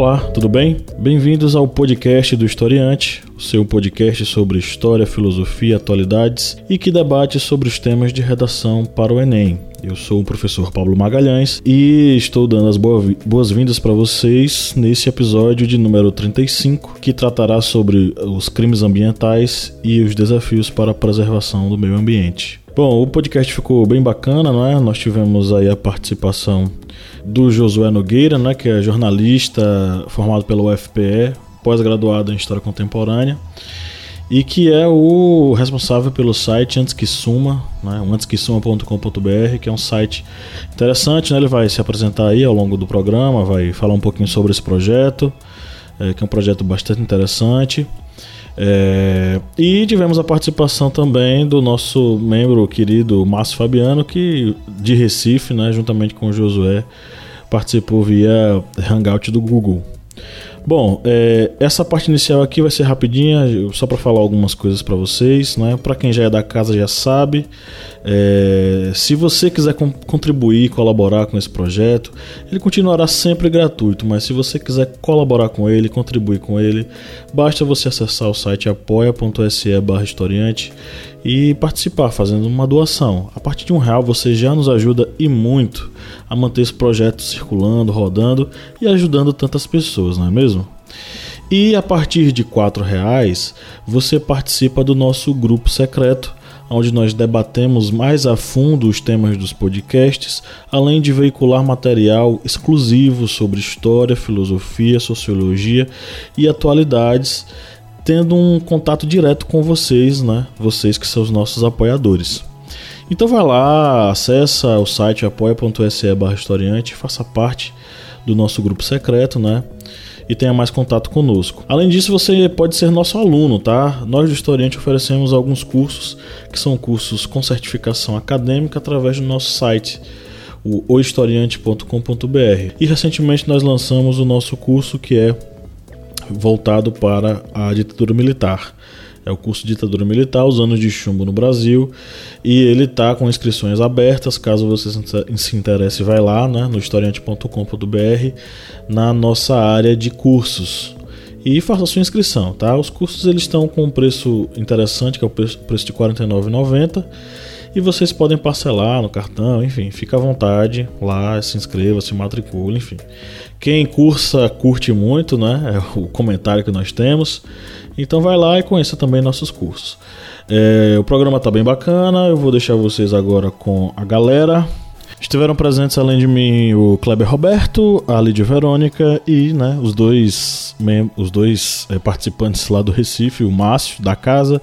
Olá, tudo bem? Bem-vindos ao podcast do Historiante, o seu podcast sobre história, filosofia, atualidades e que debate sobre os temas de redação para o Enem. Eu sou o professor Pablo Magalhães e estou dando as boas-vindas para vocês nesse episódio de número 35, que tratará sobre os crimes ambientais e os desafios para a preservação do meio ambiente. Bom, o podcast ficou bem bacana, não é? Nós tivemos aí a participação do Josué Nogueira, né, que é jornalista formado pela UFPE, pós-graduado em História Contemporânea, e que é o responsável pelo site Antes que Suma, né, antesquesuma.com.br, que é um site interessante, né, ele vai se apresentar aí ao longo do programa, vai falar um pouquinho sobre esse projeto, é, que é um projeto bastante interessante. É, e tivemos a participação também do nosso membro querido Márcio Fabiano, que de Recife, né, juntamente com o Josué, participou via Hangout do Google. Bom, é, essa parte inicial aqui vai ser rapidinha, só para falar algumas coisas para vocês, né? Para quem já é da casa já sabe. É, se você quiser contribuir, colaborar com esse projeto, ele continuará sempre gratuito, mas se você quiser colaborar com ele, contribuir com ele, basta você acessar o site apoia.se/historiante e participar fazendo uma doação. A partir de um real você já nos ajuda e muito a manter esse projeto circulando, rodando e ajudando tantas pessoas, não é mesmo? E a partir de quatro reais você participa do nosso grupo secreto, onde nós debatemos mais a fundo os temas dos podcasts, além de veicular material exclusivo sobre história, filosofia, sociologia e atualidades tendo um contato direto com vocês, né? Vocês que são os nossos apoiadores. Então vai lá, acessa o site apoia.se barra historiante, faça parte do nosso grupo secreto, né? E tenha mais contato conosco. Além disso, você pode ser nosso aluno, tá? Nós do Historiante oferecemos alguns cursos que são cursos com certificação acadêmica através do nosso site, o ohistoriante.com.br. E recentemente nós lançamos o nosso curso que é voltado para a ditadura militar. É o curso de ditadura militar, os anos de chumbo no Brasil. E ele está com inscrições abertas. Caso você se interesse, vai lá né, no historiante.com.br na nossa área de cursos. E faça sua inscrição, tá? Os cursos eles estão com um preço interessante, que é o preço, preço de R$ 49,90 e vocês podem parcelar no cartão, enfim, fica à vontade lá, se inscreva, se matricule, enfim. Quem cursa curte muito, né? É o comentário que nós temos. Então vai lá e conheça também nossos cursos. É, o programa está bem bacana, eu vou deixar vocês agora com a galera. Estiveram presentes além de mim o Kleber Roberto, a Lídia Verônica e né, os dois, os dois é, participantes lá do Recife, o Márcio da casa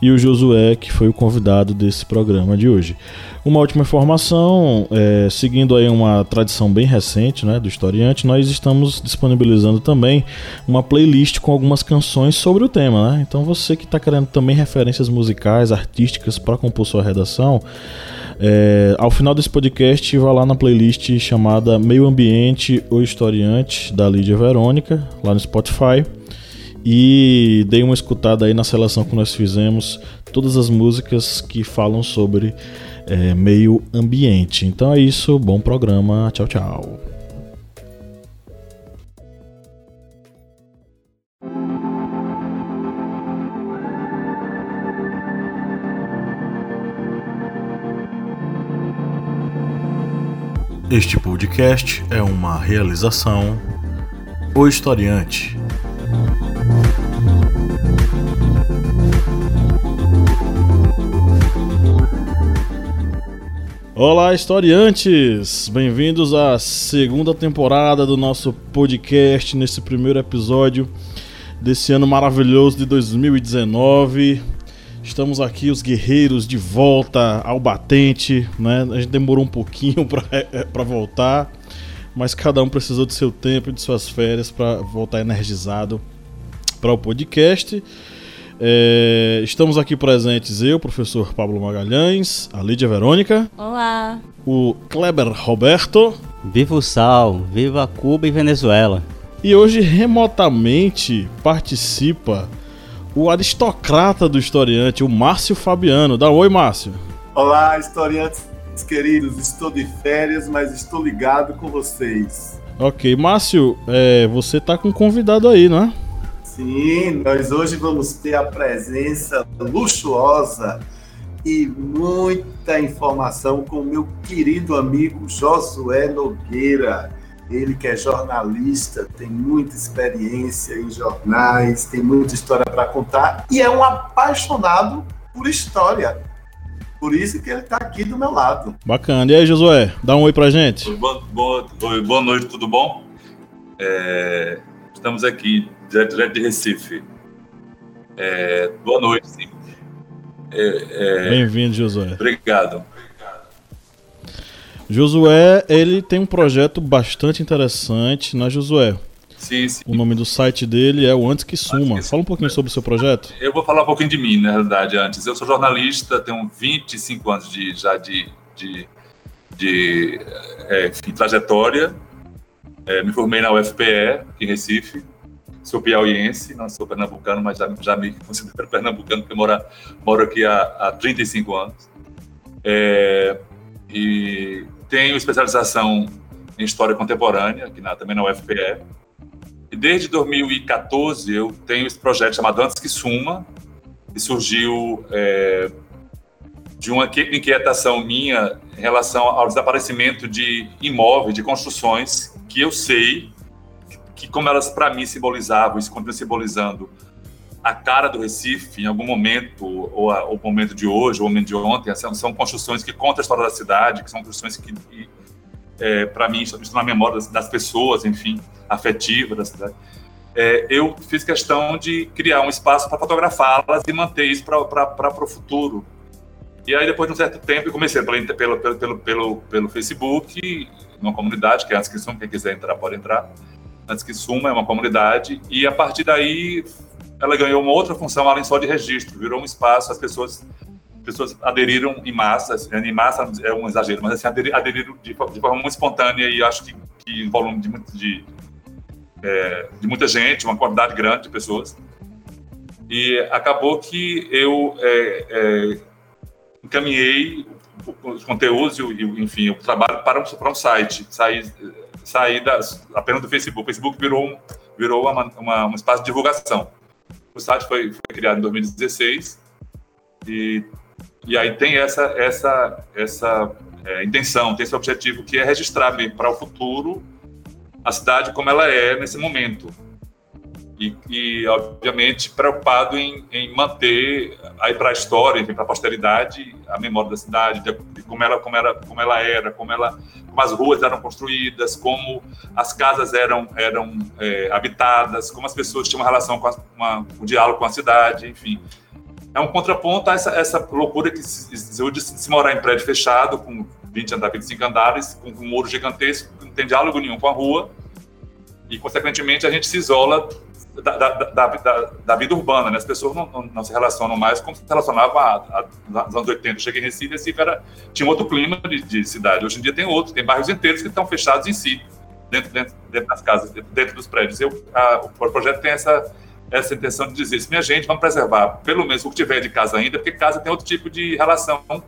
e o Josué, que foi o convidado desse programa de hoje. Uma última informação, é, seguindo aí uma tradição bem recente né, do historiante, nós estamos disponibilizando também uma playlist com algumas canções sobre o tema. Né? Então você que está querendo também referências musicais, artísticas para compor sua redação, é, ao final desse podcast, vá lá na playlist chamada Meio Ambiente ou Historiante, da Lídia Verônica, lá no Spotify. E dei uma escutada aí na seleção que nós fizemos, todas as músicas que falam sobre é, meio ambiente. Então é isso, bom programa, tchau, tchau. Este podcast é uma realização O Historiante. Olá, historiantes! Bem-vindos à segunda temporada do nosso podcast, nesse primeiro episódio desse ano maravilhoso de 2019. Estamos aqui, os guerreiros, de volta ao batente, né? A gente demorou um pouquinho para é, é, voltar, mas cada um precisou de seu tempo e de suas férias para voltar energizado para o podcast. É, estamos aqui presentes eu, professor Pablo Magalhães, a Lídia Verônica. Olá. O Kleber Roberto. Viva o sal, viva Cuba e Venezuela. E hoje remotamente participa o aristocrata do historiante, o Márcio Fabiano. Dá um oi, Márcio. Olá, historiantes queridos. Estou de férias, mas estou ligado com vocês. Ok, Márcio, é, você tá com um convidado aí, não é? Sim, nós hoje vamos ter a presença luxuosa e muita informação com o meu querido amigo Josué Nogueira. Ele que é jornalista, tem muita experiência em jornais, tem muita história para contar e é um apaixonado por história. Por isso que ele está aqui do meu lado. Bacana. E aí, Josué, dá um oi pra gente. Boa, boa, boa noite, tudo bom? É, estamos aqui, direto, direto de Recife. É, boa noite, sim. É, é Bem-vindo, Josué. Obrigado. Josué, ele tem um projeto bastante interessante, né, Josué? Sim, sim. O nome do site dele é o Antes Que Suma. Fala um pouquinho sobre o seu projeto. Eu vou falar um pouquinho de mim, na realidade, antes. Eu sou jornalista, tenho 25 anos de, já de, de, de é, trajetória. É, me formei na UFPE, em Recife. Sou piauiense, não sou pernambucano, mas já, já me considero pernambucano, porque moro, moro aqui há, há 35 anos. É, e tenho especialização em História Contemporânea, aqui na, também na UFPE. E desde 2014 eu tenho esse projeto chamado Antes que Suma, que surgiu é, de uma inquietação minha em relação ao desaparecimento de imóveis, de construções que eu sei que, como elas para mim simbolizavam, e continuam simbolizando a cara do Recife em algum momento, ou a, o momento de hoje, ou o momento de ontem, são, são construções que contam a história da cidade, que são construções que, que é, para mim, estão na memória das, das, pessoas, enfim, afetiva da cidade. É, eu fiz questão de criar um espaço para fotografá-las e manter isso para o futuro. E aí, depois de um certo tempo, eu comecei pelo, pelo, pelo, pelo, pelo Facebook, uma comunidade, que é Antes que quem quiser entrar pode entrar. Antes que Suma é uma comunidade, e a partir daí ela ganhou uma outra função além só de registro, virou um espaço, as pessoas pessoas aderiram em massa, assim, em massa é um exagero, mas assim, aderiram de, de forma muito espontânea e acho que, que em volume de, de, é, de muita gente, uma quantidade grande de pessoas. E acabou que eu é, é, encaminhei os conteúdos e, enfim, o trabalho para um, para um site, sair saí apenas do Facebook. O Facebook virou, virou uma, uma, um espaço de divulgação. O site foi, foi criado em 2016 e e aí tem essa, essa, essa é, intenção, tem esse objetivo que é registrar para o futuro a cidade como ela é nesse momento. E, e obviamente, preocupado em, em manter aí para a história, para a posteridade, a memória da cidade, de, de, como, ela, como, ela, como ela era, como, ela, como as ruas eram construídas, como as casas eram, eram é, habitadas, como as pessoas tinham uma relação com, a, uma, um diálogo com a cidade, enfim. É um contraponto a essa, essa loucura que se, se, se morar em prédio fechado, com 20 andares, 25 andares, com um muro gigantesco, não tem diálogo nenhum com a rua, e, consequentemente, a gente se isola da, da, da, da, da vida urbana, né? As pessoas não, não, não, se relacionam mais como se relacionavam a, a, nos anos 80. Eu cheguei em Recife, Recife era, tinha outro clima de, de, cidade. Hoje em dia tem outro, tem bairros inteiros que estão fechados em si, dentro, dentro, dentro das casas, dentro, dentro dos prédios. Eu, a, o projeto tem essa essa intenção de dizer isso. Minha gente, vamos preservar pelo menos o que tiver de casa ainda, porque casa tem outro tipo de relação com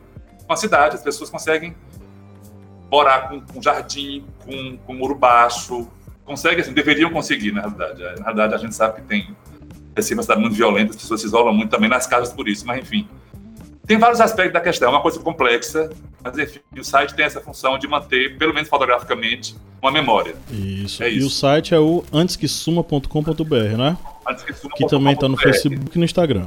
a cidade. As pessoas conseguem morar com, com jardim, com, com muro baixo, conseguem, assim, deveriam conseguir, na realidade. Na realidade, a gente sabe que tem é uma cidade muito violenta, as pessoas se isolam muito também nas casas por isso, mas enfim. Tem vários aspectos da questão, é uma coisa complexa, mas enfim, o site tem essa função de manter, pelo menos fotograficamente, uma memória. Isso. É isso. E o site é o antesquesuma.com.br, né? Antesquesuma. Que também está no Facebook e no Instagram.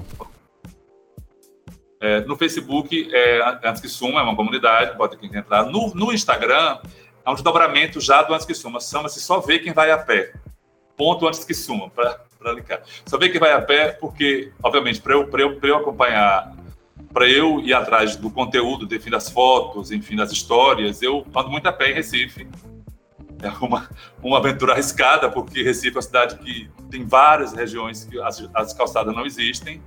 É, no Facebook, é, Antes que Suma é uma comunidade, pode quem entrar. No, no Instagram, é um desdobramento já do Antes que Suma. Chama-se Só Ver Quem Vai a Pé. Ponto Antes que Suma, para linkar. Só ver quem vai a pé, porque, obviamente, para eu, eu, eu acompanhar para eu ir atrás do conteúdo, enfim, das fotos, enfim, das histórias, eu ando muito a pé em Recife. É uma, uma aventura arriscada, porque Recife é uma cidade que tem várias regiões que as, as calçadas não existem.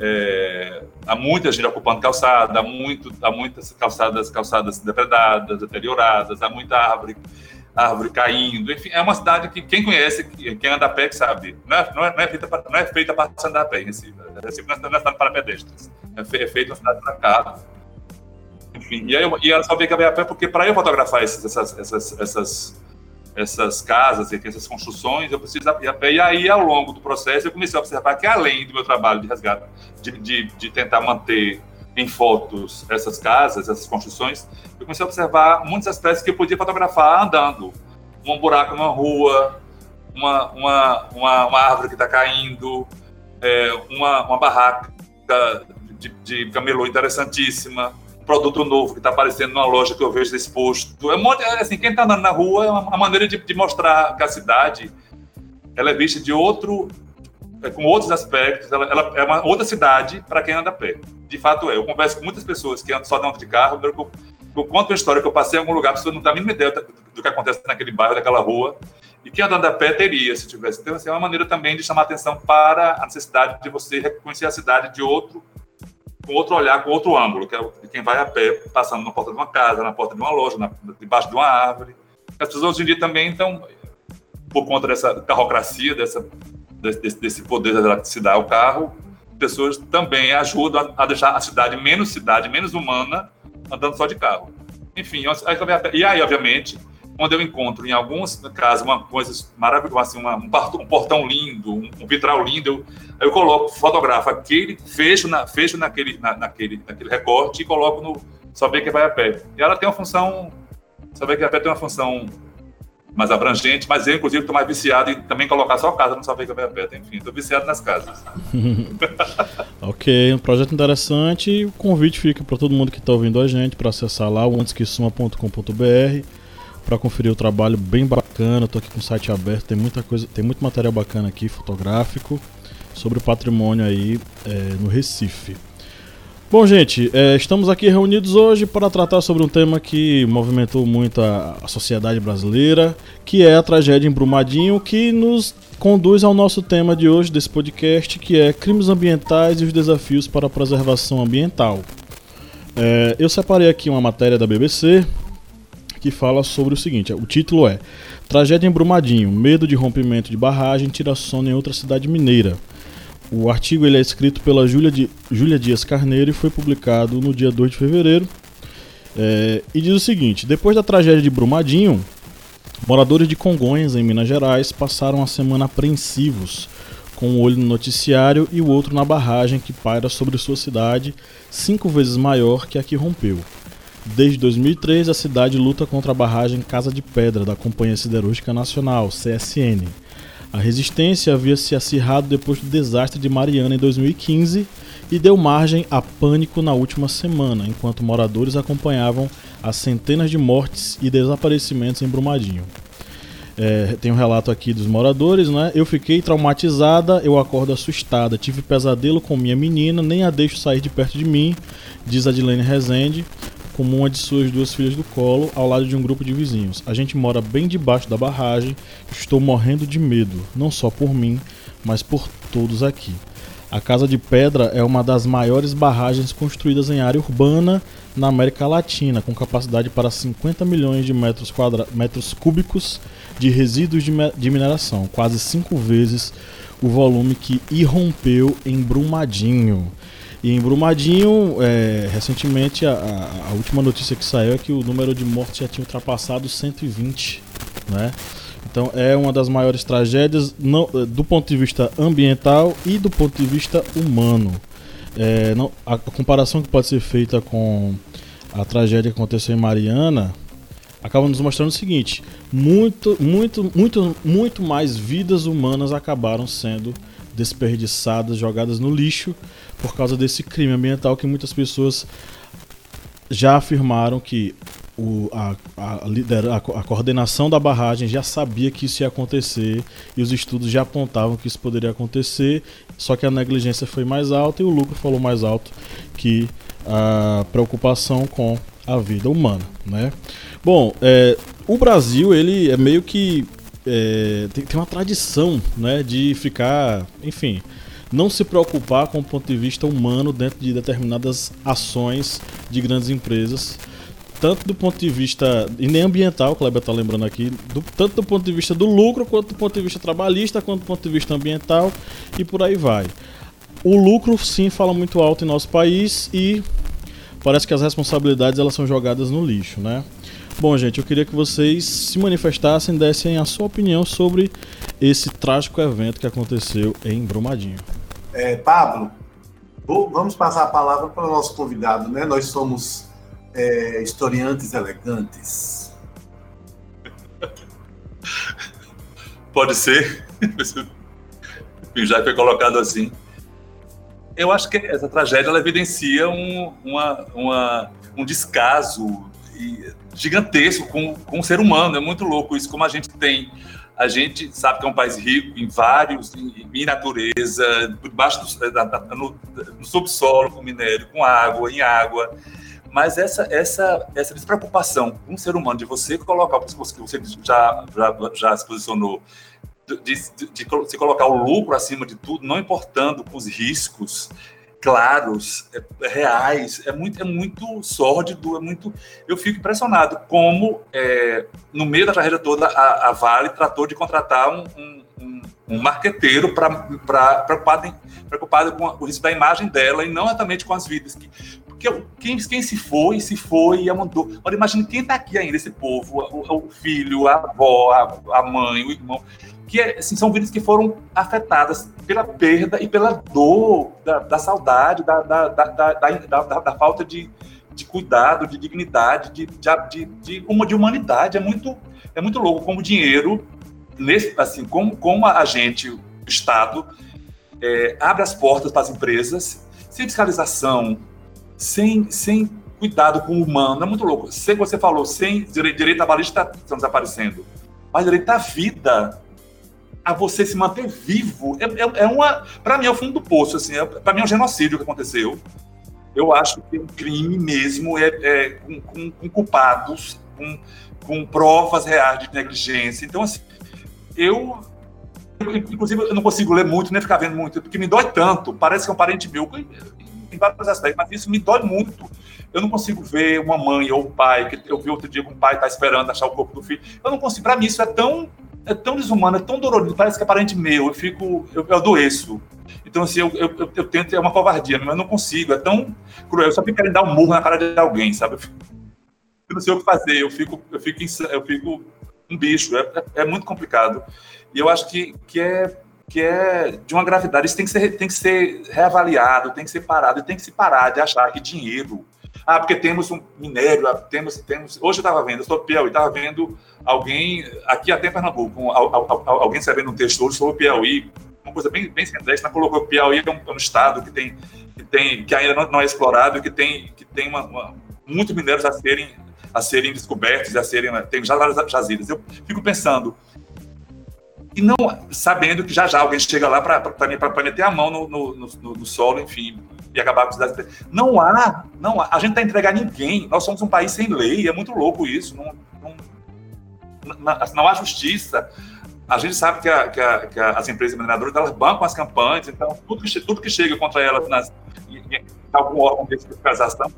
É, há muita gente ocupando calçada, há, muito, há muitas calçadas, calçadas depredadas, deterioradas, há muita árvore árvore caindo, enfim, é uma cidade que quem conhece, quem anda a pé, que sabe, não é, não é, não é feita para não é feita para andar a pé em Recife, não é, cidade para pedestres, é, fe, é feita uma cidade para carro, enfim, e, aí eu, e ela só veio a pé porque para eu fotografar esses, essas, essas, essas essas casas, essas construções, eu preciso ir. E aí, ao longo do processo, eu comecei a observar que, além do meu trabalho de resgate, de, de, de tentar manter em fotos essas casas, essas construções, eu comecei a observar muitos aspectos que eu podia fotografar andando. Um buraco numa rua, uma, uma, uma, uma árvore que está caindo, é, uma, uma barraca de, de camelô interessantíssima, produto novo que está aparecendo numa loja que eu vejo exposto. É um monte, assim, quem está na rua é uma, maneira de, de, mostrar que a cidade ela é vista de outro, é, com outros aspectos. Ela, ela é uma outra cidade para quem anda a pé. De fato é. Eu converso com muitas pessoas que andam só andam de carro. Eu, eu, conto uma história que eu passei em algum lugar, a pessoa não dá a mínima ideia do que acontece naquele bairro, daquela rua. E que andando a pé teria, se tivesse. Então, assim, é uma maneira também de chamar atenção para a necessidade de você reconhecer a cidade de outro com outro olhar, com outro ângulo, que é de quem vai a pé, passando na porta de uma casa, na porta de uma loja, na, debaixo de uma árvore. As pessoas hoje em dia também, então, por conta dessa carrocracia, dessa, desse, desse poder se dá ao carro, pessoas também ajudam a, a deixar a cidade menos cidade, menos humana, andando só de carro. Enfim, e aí, obviamente, quando eu encontro em alguns casos uma coisa maravilhosa, assim, uma, um, portão lindo, um, um vitral lindo, eu, eu coloco, fotografo aquele, fecho, na, fecho naquele, na, naquele, naquele recorte e coloco no Saber que vai a pé. E ela tem uma função, Saber que a pé tem uma função mais abrangente, mas eu, inclusive, estou mais viciado em também colocar só casa no Saber que vai a pé. Enfim, estou viciado nas casas. ok, um projeto interessante. O convite fica para todo mundo que está ouvindo a gente para acessar lá o antesquesuma.com.br para conferir o trabalho bem bacana. Estou aqui com o site aberto, tem muita coisa, tem muito material bacana aqui, fotográfico, sobre o patrimônio aí é, no Recife. Bom, gente, é, estamos aqui reunidos hoje para tratar sobre um tema que movimentou muito a, a sociedade brasileira, que é a tragédia em Brumadinho, que nos conduz ao nosso tema de hoje desse podcast, que é crimes ambientais e os desafios para a preservação ambiental. É, eu separei aqui uma matéria da BBC que fala sobre o seguinte: o título é Tragédia em Brumadinho, medo de rompimento de barragem tira sono em outra cidade mineira. O artigo ele é escrito pela Júlia, Di, Júlia Dias Carneiro e foi publicado no dia 2 de fevereiro. É, e diz o seguinte: depois da tragédia de Brumadinho, moradores de Congonhas, em Minas Gerais, passaram a semana apreensivos, com um olho no noticiário e o outro na barragem que paira sobre sua cidade, cinco vezes maior que a que rompeu. Desde 2003, a cidade luta contra a barragem Casa de Pedra da Companhia Siderúrgica Nacional, CSN. A resistência havia se acirrado depois do desastre de Mariana em 2015 e deu margem a pânico na última semana, enquanto moradores acompanhavam as centenas de mortes e desaparecimentos em Brumadinho. É, tem um relato aqui dos moradores, né? Eu fiquei traumatizada, eu acordo assustada, tive pesadelo com minha menina, nem a deixo sair de perto de mim, diz Adilene Rezende com uma de suas duas filhas do colo, ao lado de um grupo de vizinhos. A gente mora bem debaixo da barragem, estou morrendo de medo, não só por mim, mas por todos aqui. A Casa de Pedra é uma das maiores barragens construídas em área urbana na América Latina, com capacidade para 50 milhões de metros, quadra... metros cúbicos de resíduos de, me... de mineração, quase cinco vezes o volume que irrompeu em Brumadinho. E em Brumadinho, é, recentemente, a, a, última notícia que saiu é que o número de mortes já tinha ultrapassado 120, né? Então é uma das maiores tragédias não, do ponto de vista ambiental e do ponto de vista humano. É, não, a, a comparação que pode ser feita com a tragédia que aconteceu em Mariana acaba nos mostrando o seguinte: muito, muito, muito, muito mais vidas humanas acabaram sendo desperdiçadas, jogadas no lixo por causa desse crime ambiental que muitas pessoas já afirmaram que o, a, a, a, coordenação da barragem já sabia que isso ia acontecer e os estudos já apontavam que isso poderia acontecer, só que a negligência foi mais alta e o lucro falou mais alto que a preocupação com a vida humana, né? Bom, é, o Brasil ele é meio que é, tem, tem uma tradição, né, de ficar, enfim, não se preocupar com o ponto de vista humano dentro de determinadas ações de grandes empresas, tanto do ponto de vista e nem ambiental, o Kleber está lembrando aqui, do, tanto do ponto de vista do lucro, quanto do ponto de vista trabalhista, quanto do ponto de vista ambiental e por aí vai. O lucro sim fala muito alto em nosso país e parece que as responsabilidades elas são jogadas no lixo, né? Bom, gente, eu queria que vocês se manifestassem, dessem a sua opinião sobre esse trágico evento que aconteceu em Brumadinho. É, Pablo, vamos passar a palavra para o nosso convidado, né? Nós somos é, historiantes elegantes. Pode ser. Já foi colocado assim. Eu acho que essa tragédia ela evidencia um, uma, uma, um descaso gigantesco com, com o ser humano. É muito louco isso, como a gente tem. A gente sabe que é um país rico em vários, em, em natureza, por baixo do, da, da, no, no subsolo, com minério, com água, em água. Mas essa, essa, essa despreocupação com o ser humano, de você colocar, que você já, já, já se posicionou, de, de, de, se colocar o lucro acima de tudo, não importando com os riscos, claros, é, reais, é muito, é muito sórdido, é muito. Eu fico impressionado como, é, no meio da carreira toda, a, a Vale tratou de contratar um, um, um, um marqueteiro para preocupado, preocupado com o risco da imagem dela e não exatamente com as vidas. Que, porque quem, quem se foi, se foi e mandou. Olha, imagina quem está aqui ainda, esse povo, o, o filho, a avó, a, a mãe, o irmão que assim, são vidas que foram afetadas pela perda e pela dor da, da saudade, da, da, da, falta de, de cuidado, de dignidade, de, de, de, uma de humanidade. É muito, é muito louco como o dinheiro, nesse, assim, como, como a gente, o Estado, é, abre as portas para as empresas, sem fiscalização, sem, sem cuidado com o humano. É muito louco. Sem você falou, sem direito, direito trabalhista está desaparecendo. Mas direito à vida a você se manter vivo. É, é, é uma. Para mim, é o fundo do poço. Assim, é, para mim, é um genocídio que aconteceu. Eu acho que é um crime mesmo, é, é com, com, com, culpados, com, com provas reais de negligência. Então, assim, eu. Inclusive, eu não consigo ler muito, nem ficar vendo muito, porque me dói tanto. Parece que é um parente meu, em vários aspectos, mas isso me dói muito. Eu não consigo ver uma mãe ou um pai, que eu vi outro dia um pai está esperando achar o corpo do filho. Eu não consigo. Para mim, isso é tão é tão desumano, é tão dolorido, parece que é parente meu, eu fico, eu, eu adoeço. Então, assim, eu, eu, eu, tento, é uma covardia, mas eu não consigo, é tão cruel, eu só fico querendo dar um murro na cara de alguém, sabe? Eu, fico, eu não sei o que fazer, eu fico, eu fico, eu fico um bicho, é, é, é, muito complicado. E eu acho que, que, é, que é de uma gravidade, isso tem que, ser, tem que ser reavaliado, tem que ser parado, e tem que se parar de achar que dinheiro ah, porque temos um minério, ah, temos, temos. Hoje eu estava vendo, eu estou Piauí, estava vendo alguém, aqui até em Pernambuco, um, alguém escrevendo um texto hoje sobre o Piauí, uma coisa bem, bem centrista, colocou que Piauí é um, é um, estado que tem, que tem, que ainda não, não é explorado, que tem, que tem uma, uma, muitos minérios a serem, a serem descobertos, a serem, tem já várias jazidas. Eu fico pensando, e não sabendo que já já alguém chega lá para meter a mão no, no, no, no solo, enfim, e acabar com cidades. Não há, não há. A gente está entregar ninguém. Nós somos um país sem lei. É muito louco isso. Não, não, não, não há justiça. A gente sabe que, a, que, a, que as empresas mineradoras elas bancam as campanhas, então tudo que, tudo que chega contra elas nas, em, em algum órgão de fiscalização,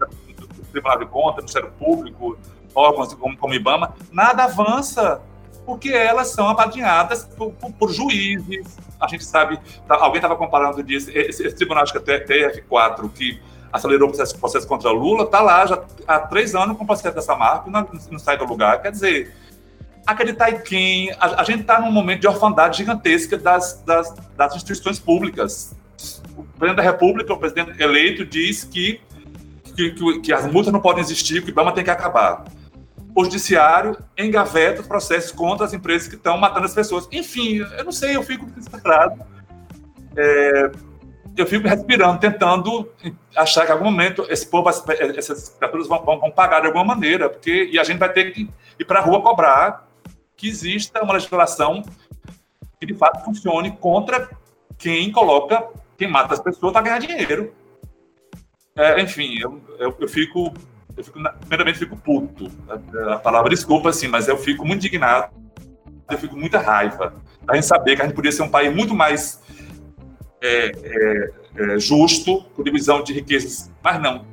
Tribunal de Contas, Ministério Público, órgãos como, como IBAMA, nada avança porque elas são apadrinhadas por, por, por juízes. A gente sabe, tá, alguém estava comparando disso, esse, esse tribunal acho que é TF4, que acelerou o processo, processo contra Lula, está lá já há três anos com o processo dessa marca e não, não sai do lugar. Quer dizer, acreditar em quem? A, a gente está num momento de orfandade gigantesca das, das, das instituições públicas. O presidente da República, o presidente eleito, diz que, que, que, que as multas não podem existir, que o IBAMA tem que acabar o judiciário engaveta os processos contra as empresas que estão matando as pessoas. Enfim, eu não sei, eu fico desesperado. É, eu fico respirando, tentando achar que em algum momento esse povo, essas criaturas vão, vão, pagar de alguma maneira, porque e a gente vai ter que ir para a rua cobrar que exista uma legislação que de fato funcione contra quem coloca, quem mata as pessoas para ganhar dinheiro. É, enfim, eu, eu, eu fico eu fico, primeiramente, fico puto. A, a, palavra desculpa, assim, mas eu fico muito indignado, eu fico muita raiva. A gente saber que a gente podia ser um país muito mais é, é, é, justo, com divisão de riquezas, mas não.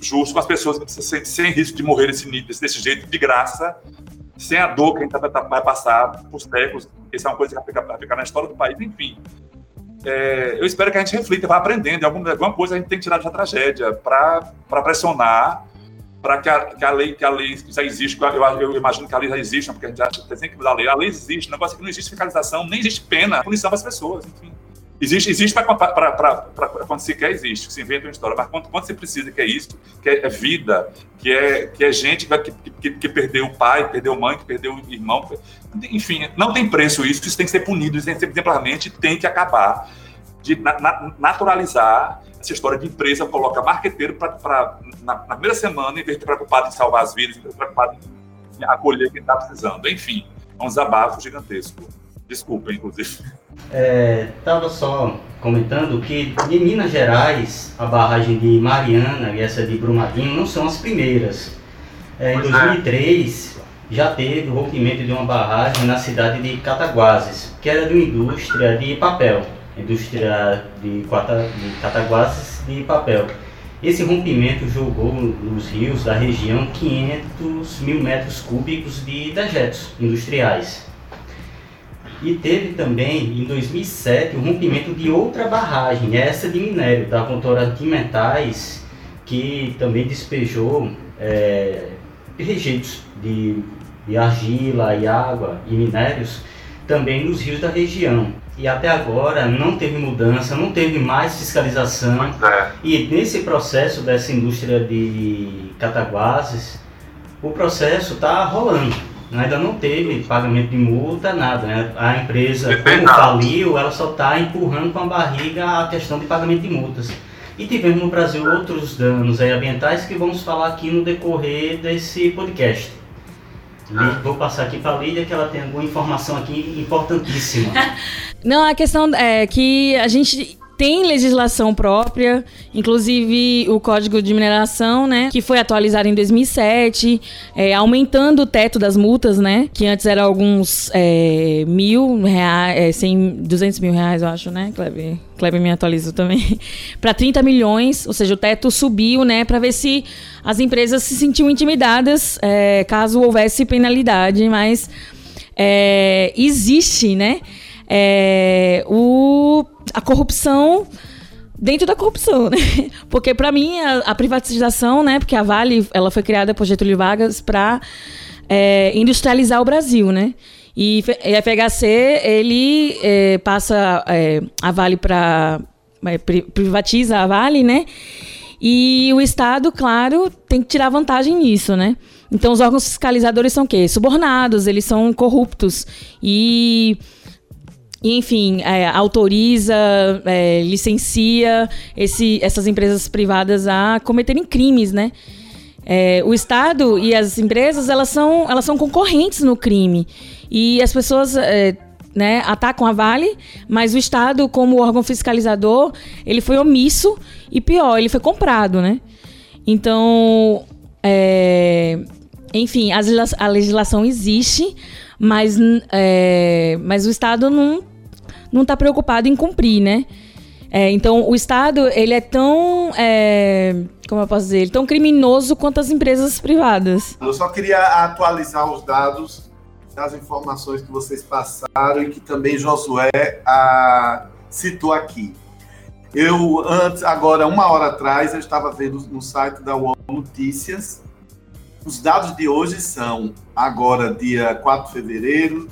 Justo com as pessoas sem, sem risco de morrer desse, desse jeito, de graça, sem a dor que a gente tá, tá, vai passar por séculos. Isso é uma coisa que vai ficar, vai ficar na história do país, enfim. É, eu espero que a gente reflita, vá aprendendo. Alguma, alguma coisa a gente tem que tirar dessa tragédia para pressionar para que, que a, lei que a lei já existe, eu, eu, imagino que a lei já existe, porque a gente já tem que mudar a lei. A lei existe, o negócio é que não existe fiscalização, nem existe pena, punição para as pessoas, enfim. Existe, existe para quando se quer, existe, se inventa uma história, mas quando, quando você precisa, que é isso, que é, é vida, que é, que é gente que, que, que, perdeu o pai, perdeu mãe, que perdeu o irmão, enfim, não tem preço isso, isso tem que ser punido, isso tem que ser exemplarmente, tem que acabar de na, na, naturalizar essa história de empresa coloca marqueteiro para na, na, primeira semana, em vez de estar preocupado em salvar as vidas, em vez de estar preocupado em acolher quem está precisando. Enfim, é um desabafo gigantesco. Desculpa, inclusive. Estava é, só comentando que em Minas Gerais, a barragem de Mariana e essa de Brumadinho não são as primeiras. É, em 2003, é. já teve o rompimento de uma barragem na cidade de Cataguases, que era de uma indústria de papel indústria de, de cataguases de papel. Esse rompimento jogou nos rios da região 500 mil metros cúbicos de dejetos industriais. E teve também, em 2007, o rompimento de outra barragem, essa de minério, da Votorantim Metais, que também despejou é, rejeitos de, de argila e água e minérios também nos rios da região e até agora não teve mudança, não teve mais fiscalização. É. E nesse processo dessa indústria de cataguases, o processo está rolando. Ainda não teve pagamento de multa, nada. Né? A empresa, como faliu, ela só está empurrando com a barriga a questão de pagamento de multas. E tivemos no Brasil outros danos ambientais que vamos falar aqui no decorrer desse podcast. Vou passar aqui para a Lídia que ela tem alguma informação aqui importantíssima. Não, a questão é que a gente tem legislação própria, inclusive o Código de Mineração, né, que foi atualizado em 2007, é, aumentando o teto das multas, né, que antes era alguns é, mil reais, é, 100, 200 mil reais, eu acho, né, Kleber? Kleber me atualizou também, para 30 milhões, ou seja, o teto subiu, né, para ver se as empresas se sentiam intimidadas é, caso houvesse penalidade, mas é, existe, né, é, o, a corrupção dentro da corrupção, né? Porque para mim a, a, privatização, né? Porque a Vale ela foi criada por Getúlio Vargas para é, industrializar o Brasil, né? E a FHC ele é, passa é, a Vale para é, privatiza a Vale, né? E o Estado, claro, tem que tirar vantagem nisso, né? Então os órgãos fiscalizadores são o quê? Subornados, eles são corruptos e enfim, é, autoriza, é, licencia esse, essas empresas privadas a cometerem crimes, né? É, o Estado e as empresas elas são, elas são concorrentes no crime e as pessoas é, né, atacam a Vale, mas o Estado, como órgão fiscalizador, ele foi omisso e pior, ele foi comprado, né? Então, é, enfim, a, legislação existe, mas, é, mas o Estado não não está preocupado em cumprir, né? É, então, o Estado, ele é tão, é, como eu posso dizer, é tão criminoso quanto as empresas privadas. Eu só queria atualizar os dados das informações que vocês passaram e que também Josué a, ah, citou aqui. Eu, antes, agora, uma hora atrás, eu estava vendo no site da UOL Notícias. Os dados de hoje são, agora, dia 4 de fevereiro,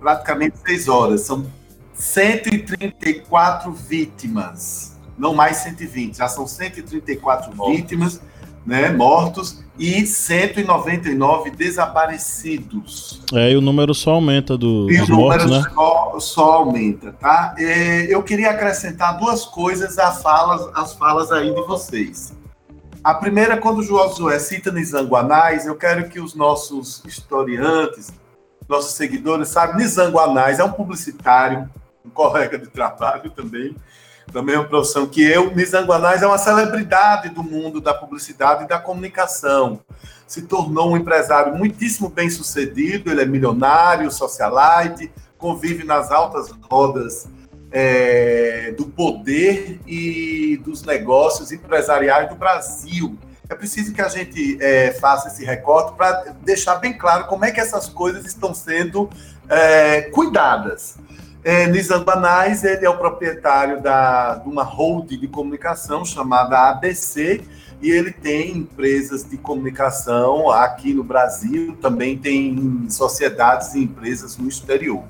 praticamente 6 horas. São 134 vítimas, não mais 120, já são 134 mortos. vítimas, né, mortos e 199 desaparecidos. É, e o número só aumenta do, e dos mortos, né? Só, só aumenta, tá? É, eu queria acrescentar duas coisas às falas, às falas aí de vocês. A primeira, quando o Josué cita Nizanguanais, eu quero que os nossos historiantes, nossos seguidores, saibam, Nizanguanais é um publicitário, um colega de trabalho também, da mesma profissão que eu. Nizanguanais é uma celebridade do mundo da publicidade e da comunicação. Se tornou um empresário muitíssimo bem sucedido, ele é milionário, socialite, convive nas altas rodas é, do poder e dos negócios empresariais do Brasil. É preciso que a gente é, faça esse recorte para deixar bem claro como é que essas coisas estão sendo é, cuidadas. É, Nizam ele é o proprietário da, de uma holding de comunicação chamada ABC, e ele tem empresas de comunicação aqui no Brasil, também tem sociedades e empresas no exterior.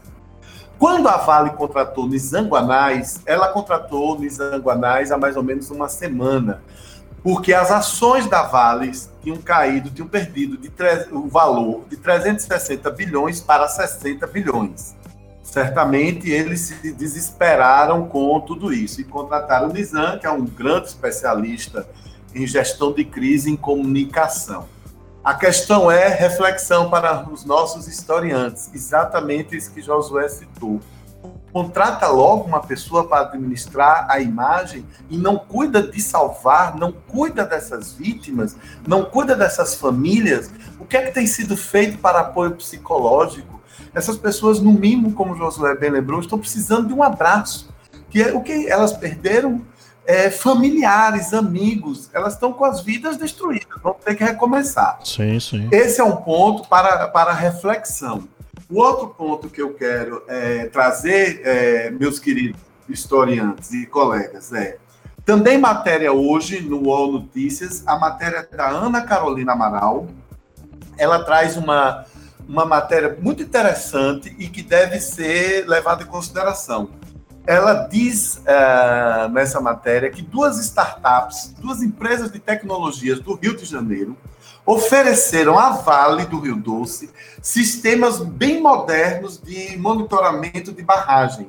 Quando a Vale contratou Nizanguanais, ela contratou Nizanguanais há mais ou menos uma semana, porque as ações da Vale tinham caído, tinham perdido de o valor de 360 bilhões para 60 bilhões. Certamente eles se desesperaram com tudo isso e contrataram o Nizam, que é um grande especialista em gestão de crise em comunicação. A questão é reflexão para os nossos historiantes, exatamente isso que Josué citou. Contrata logo uma pessoa para administrar a imagem e não cuida de salvar, não cuida dessas vítimas, não cuida dessas famílias. O que é que tem sido feito para apoio psicológico? Essas pessoas, no mínimo, como Josué bem lembrou, estão precisando de um abraço. Que é o que elas perderam é, familiares, amigos, elas estão com as vidas destruídas, vão ter que recomeçar. Sim, sim. Esse é um ponto para, para reflexão. O outro ponto que eu quero é, trazer, é, meus queridos historiantes e colegas, é também matéria hoje no UOL Notícias, a matéria da Ana Carolina Amaral. Ela traz uma, uma matéria muito interessante e que deve ser levada em consideração ela diz uh, nessa matéria que duas startups, duas empresas de tecnologias do Rio de Janeiro, ofereceram à Vale do Rio Doce sistemas bem modernos de monitoramento de barragem.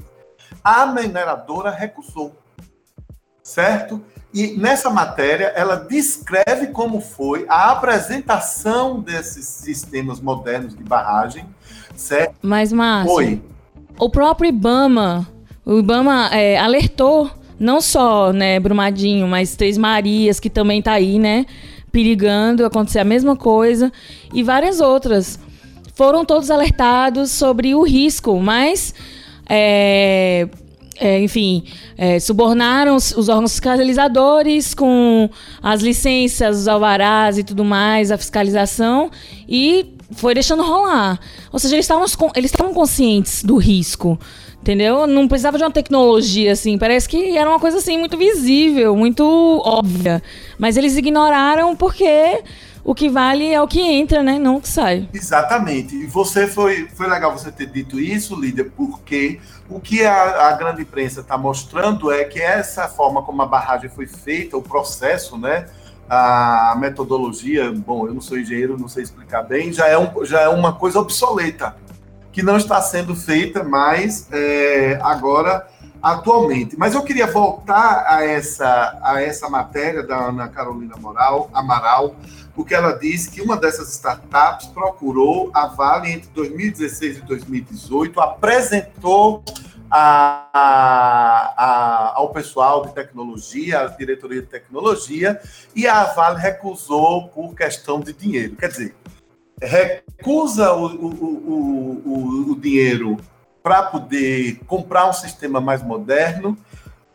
A mineradora recusou, certo? E nessa matéria ela descreve como foi a apresentação desses sistemas modernos de barragem, certo? Mas, Márcio, Oi. o próprio IBAMA o Ibama é, alertou não só, né, Brumadinho, mas Três Marias, que também está aí, né, perigando acontecer a mesma coisa, e várias outras. Foram todos alertados sobre o risco, mas, é, é, enfim, é, subornaram os, os, órgãos fiscalizadores com as licenças, os alvarás e tudo mais, a fiscalização, e foi deixando rolar. Ou seja, eles estavam eles conscientes do risco. Entendeu? Não precisava de uma tecnologia assim. Parece que era uma coisa assim muito visível, muito óbvia. Mas eles ignoraram porque o que vale é o que entra, né? Não o que sai. Exatamente. E você foi, foi legal você ter dito isso, líder, porque o que a, a grande imprensa está mostrando é que essa forma como a barragem foi feita, o processo, né? A metodologia, bom, eu não sou engenheiro, não sei explicar bem, já é, um, já é uma coisa obsoleta que não está sendo feita mais é, agora atualmente. Mas eu queria voltar a essa, a essa matéria da Ana Carolina Moral, Amaral, porque ela disse que uma dessas startups procurou a Vale entre 2016 e 2018, apresentou a, a, ao pessoal de tecnologia, à diretoria de tecnologia, e a Vale recusou por questão de dinheiro. Quer dizer, recusa o, o, o, o dinheiro para poder comprar um sistema mais moderno,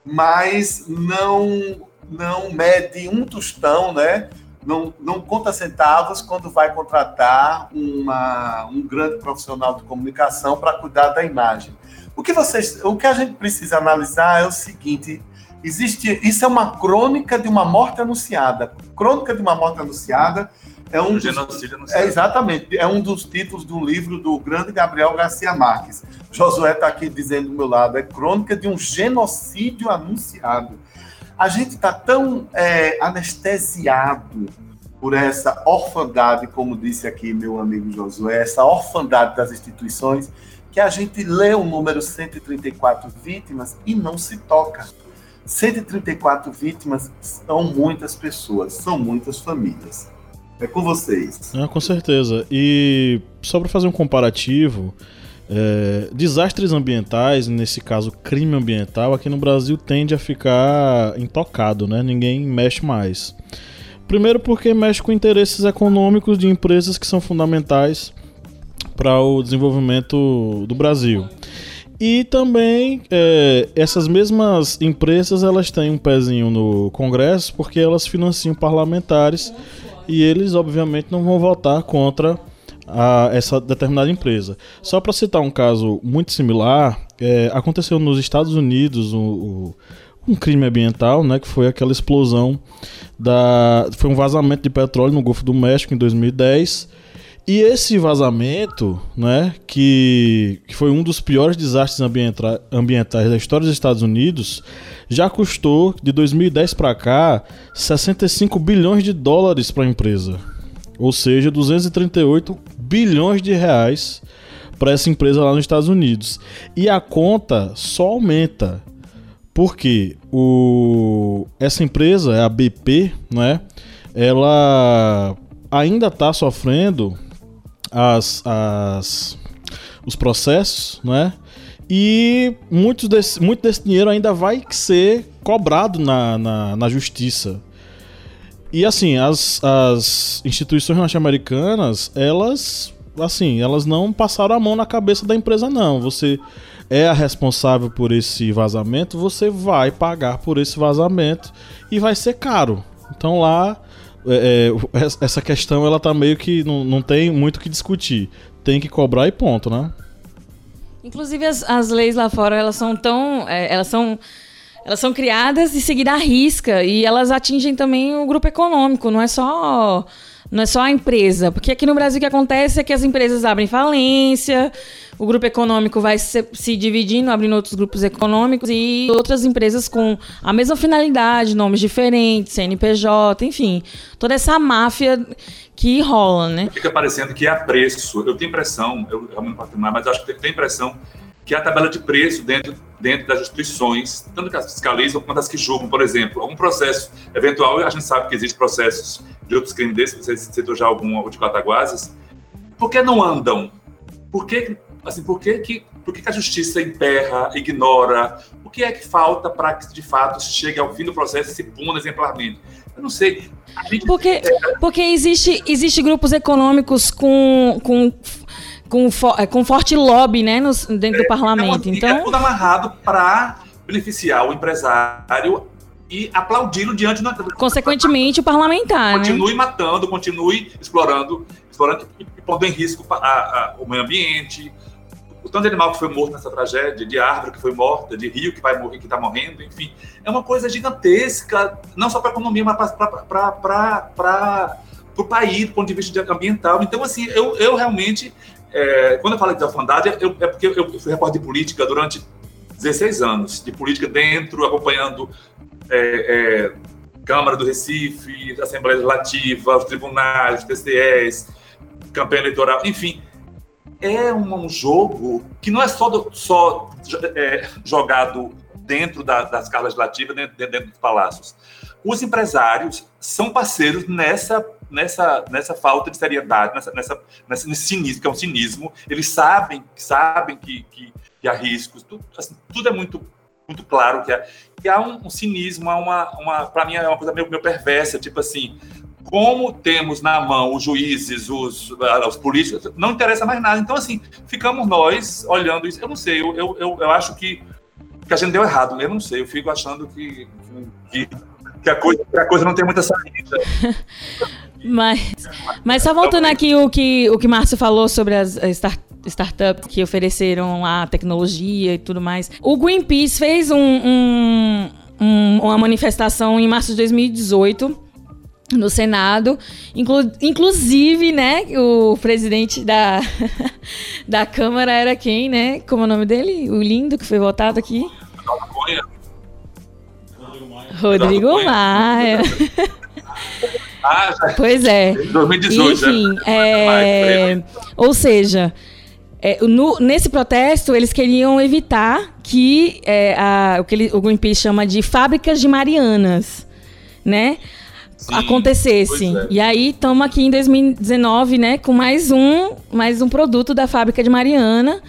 mas não não mede um tostão, né? Não, não conta centavos quando vai contratar uma, um grande profissional de comunicação para cuidar da imagem. O que vocês, o que a gente precisa analisar é o seguinte: existe, isso é uma crônica de uma morte anunciada. Crônica de uma morte anunciada é um, dos, é exatamente, é um dos títulos do livro do grande Gabriel Garcia Marques. Josué está aqui dizendo do meu lado, é crônica de um genocídio anunciado. A gente está tão é, anestesiado por essa orfandade, como disse aqui meu amigo Josué, essa orfandade das instituições, que a gente lê o número 134 vítimas e não se toca. 134 vítimas são muitas pessoas, são muitas famílias. É com vocês. Ah, com certeza. E só para fazer um comparativo, é, desastres ambientais, nesse caso crime ambiental, aqui no Brasil tende a ficar intocado, né? Ninguém mexe mais. Primeiro porque mexe com interesses econômicos de empresas que são fundamentais para o desenvolvimento do Brasil. E também é, essas mesmas empresas elas têm um pezinho no Congresso porque elas financiam parlamentares e eles, obviamente, não vão votar contra a, essa determinada empresa. Só para citar um caso muito similar, é, aconteceu nos Estados Unidos o, o, um crime ambiental, né, que foi aquela explosão da foi um vazamento de petróleo no Golfo do México em 2010. E esse vazamento, né, que, que foi um dos piores desastres ambienta ambientais da história dos Estados Unidos, já custou de 2010 para cá 65 bilhões de dólares para a empresa. Ou seja, 238 bilhões de reais para essa empresa lá nos Estados Unidos. E a conta só aumenta. Porque o, essa empresa, a BP, né? Ela ainda está sofrendo as, as, os processos, né? E muito desse, muito desse dinheiro ainda vai ser cobrado na, na, na justiça. E assim, as, as instituições norte-americanas, elas assim, elas não passaram a mão na cabeça da empresa, não. Você é a responsável por esse vazamento, você vai pagar por esse vazamento e vai ser caro. Então lá, é, é, essa questão ela tá meio que não, não tem muito o que discutir. Tem que cobrar e ponto, né? Inclusive as, as leis lá fora, elas são tão. É, elas são. Elas são criadas e seguidas à risca e elas atingem também o grupo econômico, não é só não é só a empresa, porque aqui no Brasil o que acontece é que as empresas abrem falência, o grupo econômico vai se, se, dividindo, abrindo outros grupos econômicos e outras empresas com a mesma finalidade, nomes diferentes, CNPJ, enfim, toda essa máfia que rola, né? Fica parecendo que a preço. Eu tenho impressão, eu realmente não posso afirmar, mas acho que tenho impressão que a tabela de preço dentro, dentro das instituições, tanto que as fiscalizam quanto as que julgam, por exemplo. Um processo eventual, a gente sabe que existe processos de outros crimes desses, você citou já algum de Cataguases, por que não andam? Por que, assim, por que, que, por que, que a justiça emperra, ignora? O que é que falta para que, de fato, chegue ao fim do processo e se puna exemplarmente? Eu não sei. Gente... Porque, porque existe, existe grupos econômicos com, com com, é, com forte lobby né, nos, dentro é, do parlamento. É, então... é tudo amarrado para beneficiar o empresário e aplaudi-lo diante da. Consequentemente, o parlamentar. Né? Continue né? matando, continue explorando, explorando e pondo em risco a, a, o meio ambiente. Tanto de animal que foi morto nessa tragédia, de árvore que foi morta, de rio que vai morrer, que está morrendo, enfim. É uma coisa gigantesca, não só para a economia, mas para o país, do ponto de vista ambiental. Então, assim, eu, eu realmente é, quando eu falo de orfandade, eu, é porque eu, fui repórter de política durante 16 anos, de política dentro, acompanhando é, é, Câmara do Recife, Assembleia Legislativa, os tribunais, os TCEs, campanha eleitoral, enfim. É um, jogo que não é só, do, só é, jogado dentro da, das casas legislativas, dentro, dentro dos palácios. Os empresários são parceiros nessa nessa, nessa falta de seriedade, nessa, nessa, nesse cinismo, que é um cinismo. Eles sabem, sabem que, que, que há riscos, tudo, assim, tudo é muito, muito claro que há, que há um, um cinismo, há uma, uma para mim é uma coisa meio, meio perversa, tipo assim, como temos na mão os juízes, os, os políticos, não interessa mais nada. Então, assim, ficamos nós olhando isso. Eu não sei, eu, eu, eu, acho que, que a gente deu errado, eu não sei, eu fico achando que, que, que, a, coisa, que a coisa não tem muita saída. Mas, mas só voltando aqui o que o que Márcio falou sobre as start, startups que ofereceram a tecnologia e tudo mais. O Greenpeace fez um, um, um, uma manifestação em março de 2018 no Senado, inclu inclusive, né, o presidente da, da Câmara era quem, né? Como é o nome dele? O lindo que foi votado aqui. Rodrigo Maia. Ah. Pois é. 2018, Enfim, né? é... ou seja, é, no, nesse protesto eles queriam evitar que é, a, o que ele, o Greenpeace chama de fábricas de Marianas, né? Sim, acontecesse. É. E aí estamos aqui em 2019, né, com mais um, mais um produto da fábrica de Mariana.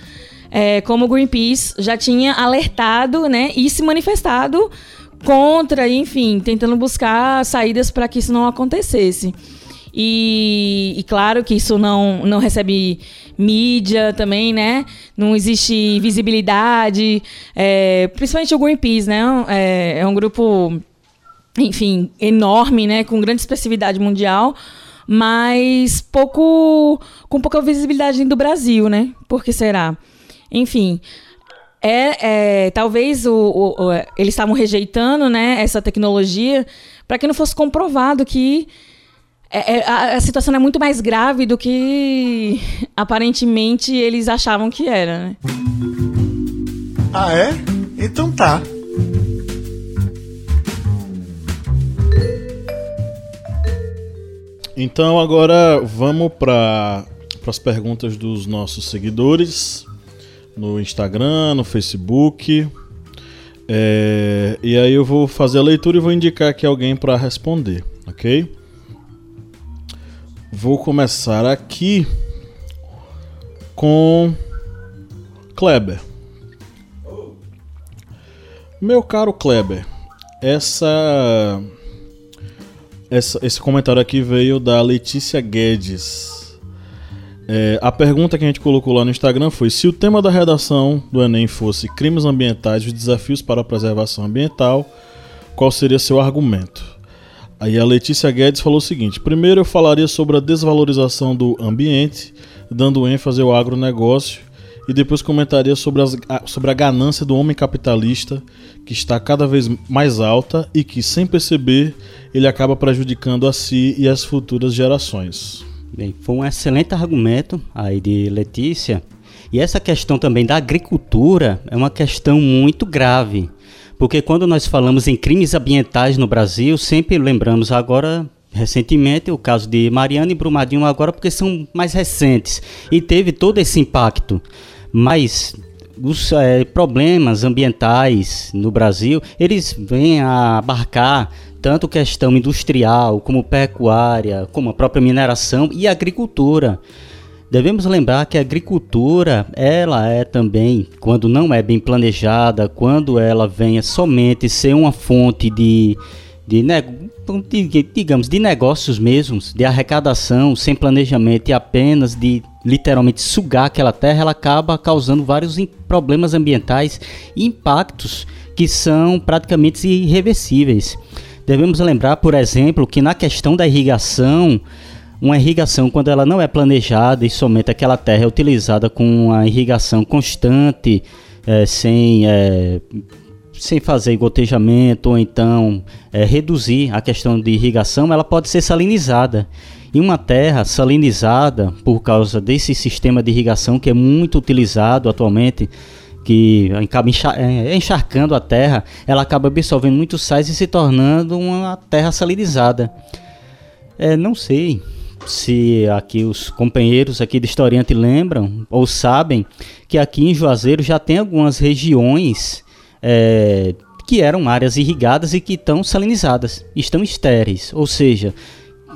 É, como o Greenpeace já tinha alertado, né, e se manifestado contra, enfim, tentando buscar saídas para que isso não acontecesse. E, e, claro que isso não, não recebe mídia também, né? Não existe visibilidade. É, principalmente o Greenpeace, né? É, é, um grupo, enfim, enorme, né? Com grande expressividade mundial, mas pouco com pouca visibilidade do Brasil, né? Por que será? Enfim, é, é talvez o, o, o, eles estavam rejeitando né, essa tecnologia para que não fosse comprovado que é, é, a, a, situação é muito mais grave do que aparentemente eles achavam que era. Né? Ah, é? Então tá. Então agora vamos para as perguntas dos nossos seguidores no Instagram, no Facebook. É, e aí eu vou fazer a leitura e vou indicar aqui alguém para responder, ok? Vou começar aqui com Kleber. Meu caro Kleber, essa, essa esse comentário aqui veio da Letícia Guedes. É, a pergunta que a gente colocou lá no Instagram foi: se o tema da redação do Enem fosse crimes ambientais e desafios para a preservação ambiental, qual seria seu argumento? Aí a Letícia Guedes falou o seguinte: primeiro eu falaria sobre a desvalorização do ambiente, dando ênfase ao agronegócio, e depois comentaria sobre, as, sobre a ganância do homem capitalista, que está cada vez mais alta e que, sem perceber, ele acaba prejudicando a si e as futuras gerações. Bem, foi um excelente argumento aí de Letícia. E essa questão também da agricultura é uma questão muito grave. Porque quando nós falamos em crimes ambientais no Brasil, sempre lembramos agora recentemente o caso de Mariana e Brumadinho agora porque são mais recentes e teve todo esse impacto. Mas os é, problemas ambientais no Brasil, eles vêm a abarcar tanto questão industrial, como pecuária, como a própria mineração e agricultura. Devemos lembrar que a agricultura, ela é também, quando não é bem planejada, quando ela venha somente ser uma fonte de, de, de, digamos, de negócios mesmos, de arrecadação, sem planejamento e apenas de literalmente sugar aquela terra, ela acaba causando vários problemas ambientais e impactos que são praticamente irreversíveis. Devemos lembrar, por exemplo, que na questão da irrigação, uma irrigação, quando ela não é planejada e somente aquela terra é utilizada com uma irrigação constante, é, sem, é, sem fazer gotejamento ou então é, reduzir a questão de irrigação, ela pode ser salinizada. E uma terra salinizada, por causa desse sistema de irrigação que é muito utilizado atualmente, que acaba é, encharcando a terra, ela acaba absorvendo muitos sais e se tornando uma terra salinizada. É, não sei se aqui os companheiros aqui de historiante lembram ou sabem que aqui em Juazeiro já tem algumas regiões é, que eram áreas irrigadas e que estão salinizadas, estão estéreis, ou seja,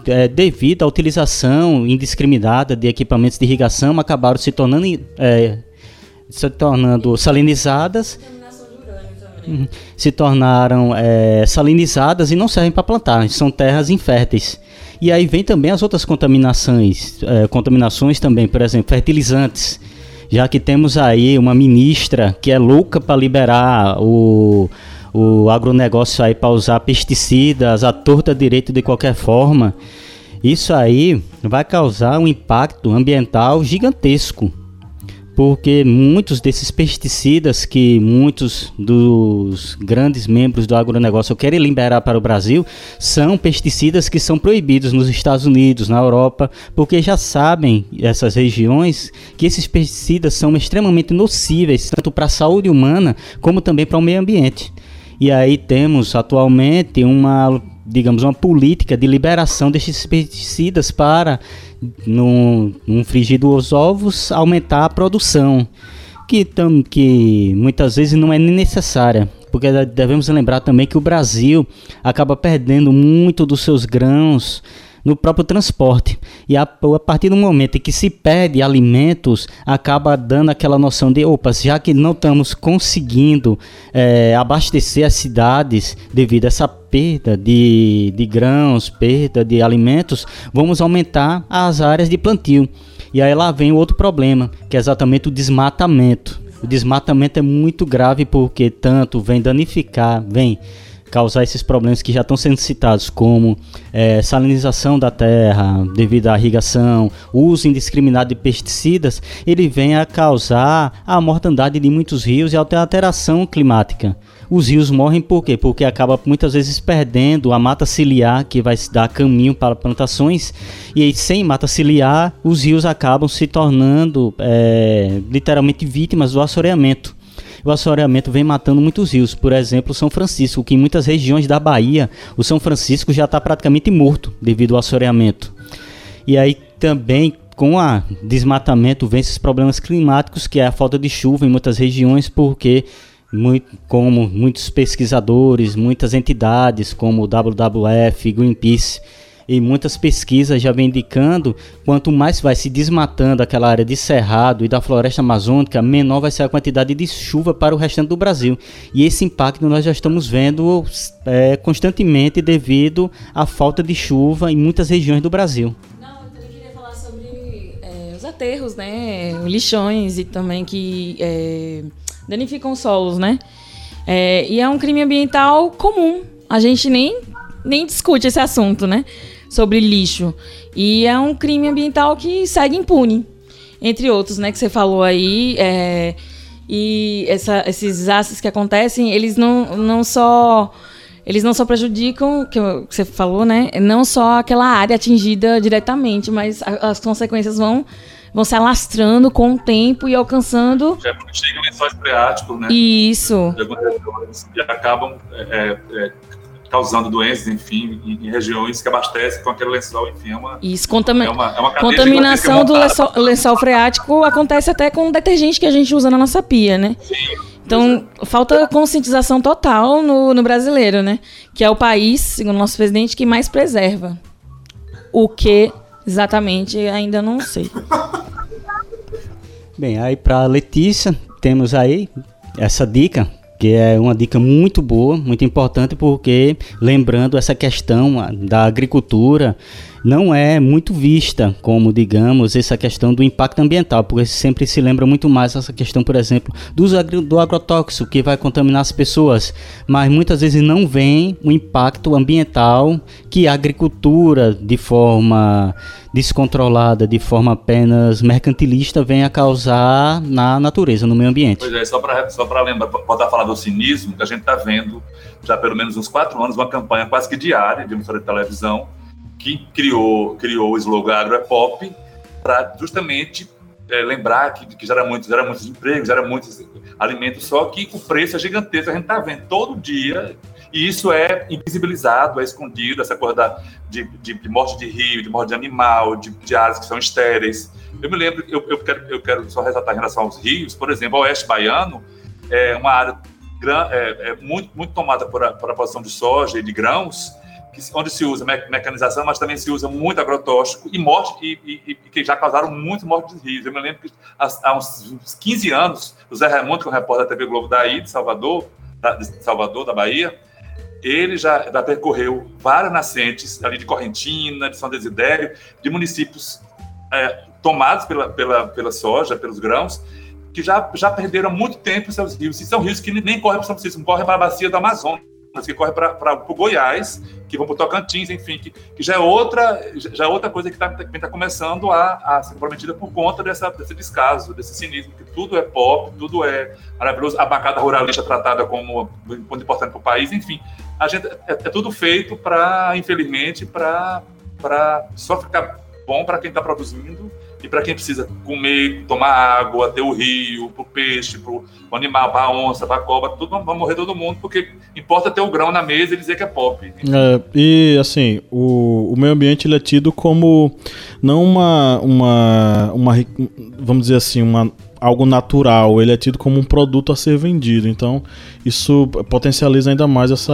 é, devido à utilização indiscriminada de equipamentos de irrigação, acabaram se tornando é, se tornando salinizadas se tornaram é, salinizadas e não servem para plantar, são terras inférteis. E aí vem também as outras contaminações, é, contaminações também, por exemplo, fertilizantes. Já que temos aí uma ministra que é louca para liberar o, o agronegócio aí para usar pesticidas à torta direito de qualquer forma, isso aí vai causar um impacto ambiental gigantesco porque muitos desses pesticidas que muitos dos grandes membros do agronegócio querem liberar para o Brasil são pesticidas que são proibidos nos Estados Unidos, na Europa, porque já sabem essas regiões que esses pesticidas são extremamente nocíveis tanto para a saúde humana como também para o meio ambiente. E aí temos atualmente uma digamos, uma política de liberação desses pesticidas para, num, num frigir dos ovos, aumentar a produção, que, tam, que muitas vezes não é nem necessária. Porque devemos lembrar também que o Brasil acaba perdendo muito dos seus grãos no próprio transporte. E a, a, partir do momento em que se perde alimentos, acaba dando aquela noção de, opa, já que não estamos conseguindo é, abastecer as cidades devido a essa perda de, de grãos, perda de alimentos, vamos aumentar as áreas de plantio. E aí lá vem outro problema, que é exatamente o desmatamento. O desmatamento é muito grave porque tanto vem danificar, vem causar esses problemas que já estão sendo citados, como é, salinização da terra devido à irrigação, uso indiscriminado de pesticidas, ele vem a causar a mortandade de muitos rios e a alteração climática. Os rios morrem por quê? Porque acaba muitas vezes perdendo a mata ciliar que vai dar caminho para plantações e aí, sem mata ciliar os rios acabam se tornando é, literalmente vítimas do assoreamento o assoreamento vem matando muitos rios. Por exemplo, São Francisco, que em muitas regiões da Bahia, o São Francisco já está praticamente morto devido ao assoreamento. E aí também com o desmatamento vem esses problemas climáticos, que é a falta de chuva em muitas regiões, porque muito, como muitos pesquisadores, muitas entidades como o WWF, Greenpeace e muitas pesquisas já vêm indicando quanto mais vai se desmatando aquela área de cerrado e da floresta amazônica, menor vai ser a quantidade de chuva para o restante do Brasil. E esse impacto nós já estamos vendo é, constantemente devido à falta de chuva em muitas regiões do Brasil. Não, eu também queria falar sobre é, os aterros, né, lixões e também que é, danificam solos, né? É, e é um crime ambiental comum. A gente nem, nem discute esse assunto, né? sobre lixo. E é um crime ambiental que segue impune, entre outros, né, que você falou aí. É, e essa, esses desastres que acontecem, eles não, não só eles não só prejudicam, que você falou, né? Não só aquela área atingida diretamente, mas as consequências vão, vão se alastrando com o tempo e alcançando. Já chega lençóis freáticos, né? Isso. E acabam é, é, causando doenças, enfim, em, em, regiões que abastecem com aquele lençol, enfim, é uma, Isso, é uma, é uma contaminação do lençol, lençol, freático acontece até com o detergente que a gente usa na nossa pia, né? Sim. Então, falta conscientização total no, no brasileiro, né? Que é o país, segundo o nosso presidente, que mais preserva. O que exatamente ainda não sei. Bem, aí para Letícia, temos aí essa dica que é uma dica muito boa, muito importante, porque lembrando essa questão da agricultura não é muito vista como, digamos, essa questão do impacto ambiental, porque sempre se lembra muito mais essa questão, por exemplo, do, do agrotóxico que vai contaminar as pessoas, mas muitas vezes não vem o impacto ambiental que a agricultura, de forma descontrolada, de forma apenas mercantilista, vem a causar na natureza, no meio ambiente. Pois é, só para só lembrar, voltar a falar do cinismo, que a gente está vendo já pelo menos uns quatro anos, uma campanha quase que diária de emissora de televisão, que criou, criou o slogan Agro é Pop para justamente é, lembrar que, que gera, muitos, gera muitos empregos, gera muitos alimentos, só que o preço é gigantesco, a gente está vendo todo dia, e isso é invisibilizado, é escondido, essa coisa da, de, de, de, morte de rio, de morte de animal, de, de que são estéreis. Eu me lembro, eu, eu, quero, eu quero só ressaltar em relação aos rios, por exemplo, o Oeste Baiano é uma área é, é muito, muito tomada por a, por a produção de soja e de grãos, onde se usa mecanização, mas também se usa muito agrotóxico e morte, e, e, e que já causaram muito morte de rios. Eu me lembro que há, uns 15 anos, o Zé Raimundo, que é um repórter da TV Globo daí, de Salvador, da, de Salvador, da Bahia, ele já, já, percorreu várias nascentes ali de Correntina, de São Desidério, de municípios é, tomados pela, pela, pela soja, pelos grãos, que já, já perderam muito tempo seus rios. E são rios que nem correm para São Francisco, correm para a bacia do Amazonas que corre para o Goiás, que vão para o Tocantins, enfim, que, que, já é outra já é outra coisa que está tá começando a, a, ser comprometida por conta dessa, desse descaso, desse cinismo, que tudo é pop, tudo é maravilhoso, a bancada ruralista tratada como ponto importante para o país, enfim, a gente, é, é tudo feito para, infelizmente, para só ficar bom para quem está produzindo e para quem precisa comer, tomar água, ter o rio, para o peixe, para o animal, para a onça, para a cobra, tudo vai morrer todo mundo, porque importa ter o grão na mesa e dizer que é pop. É, e assim, o, o meio ambiente ele é tido como não uma, uma, uma, vamos dizer assim, uma algo natural, ele é tido como um produto a ser vendido. Então, isso potencializa ainda mais essa,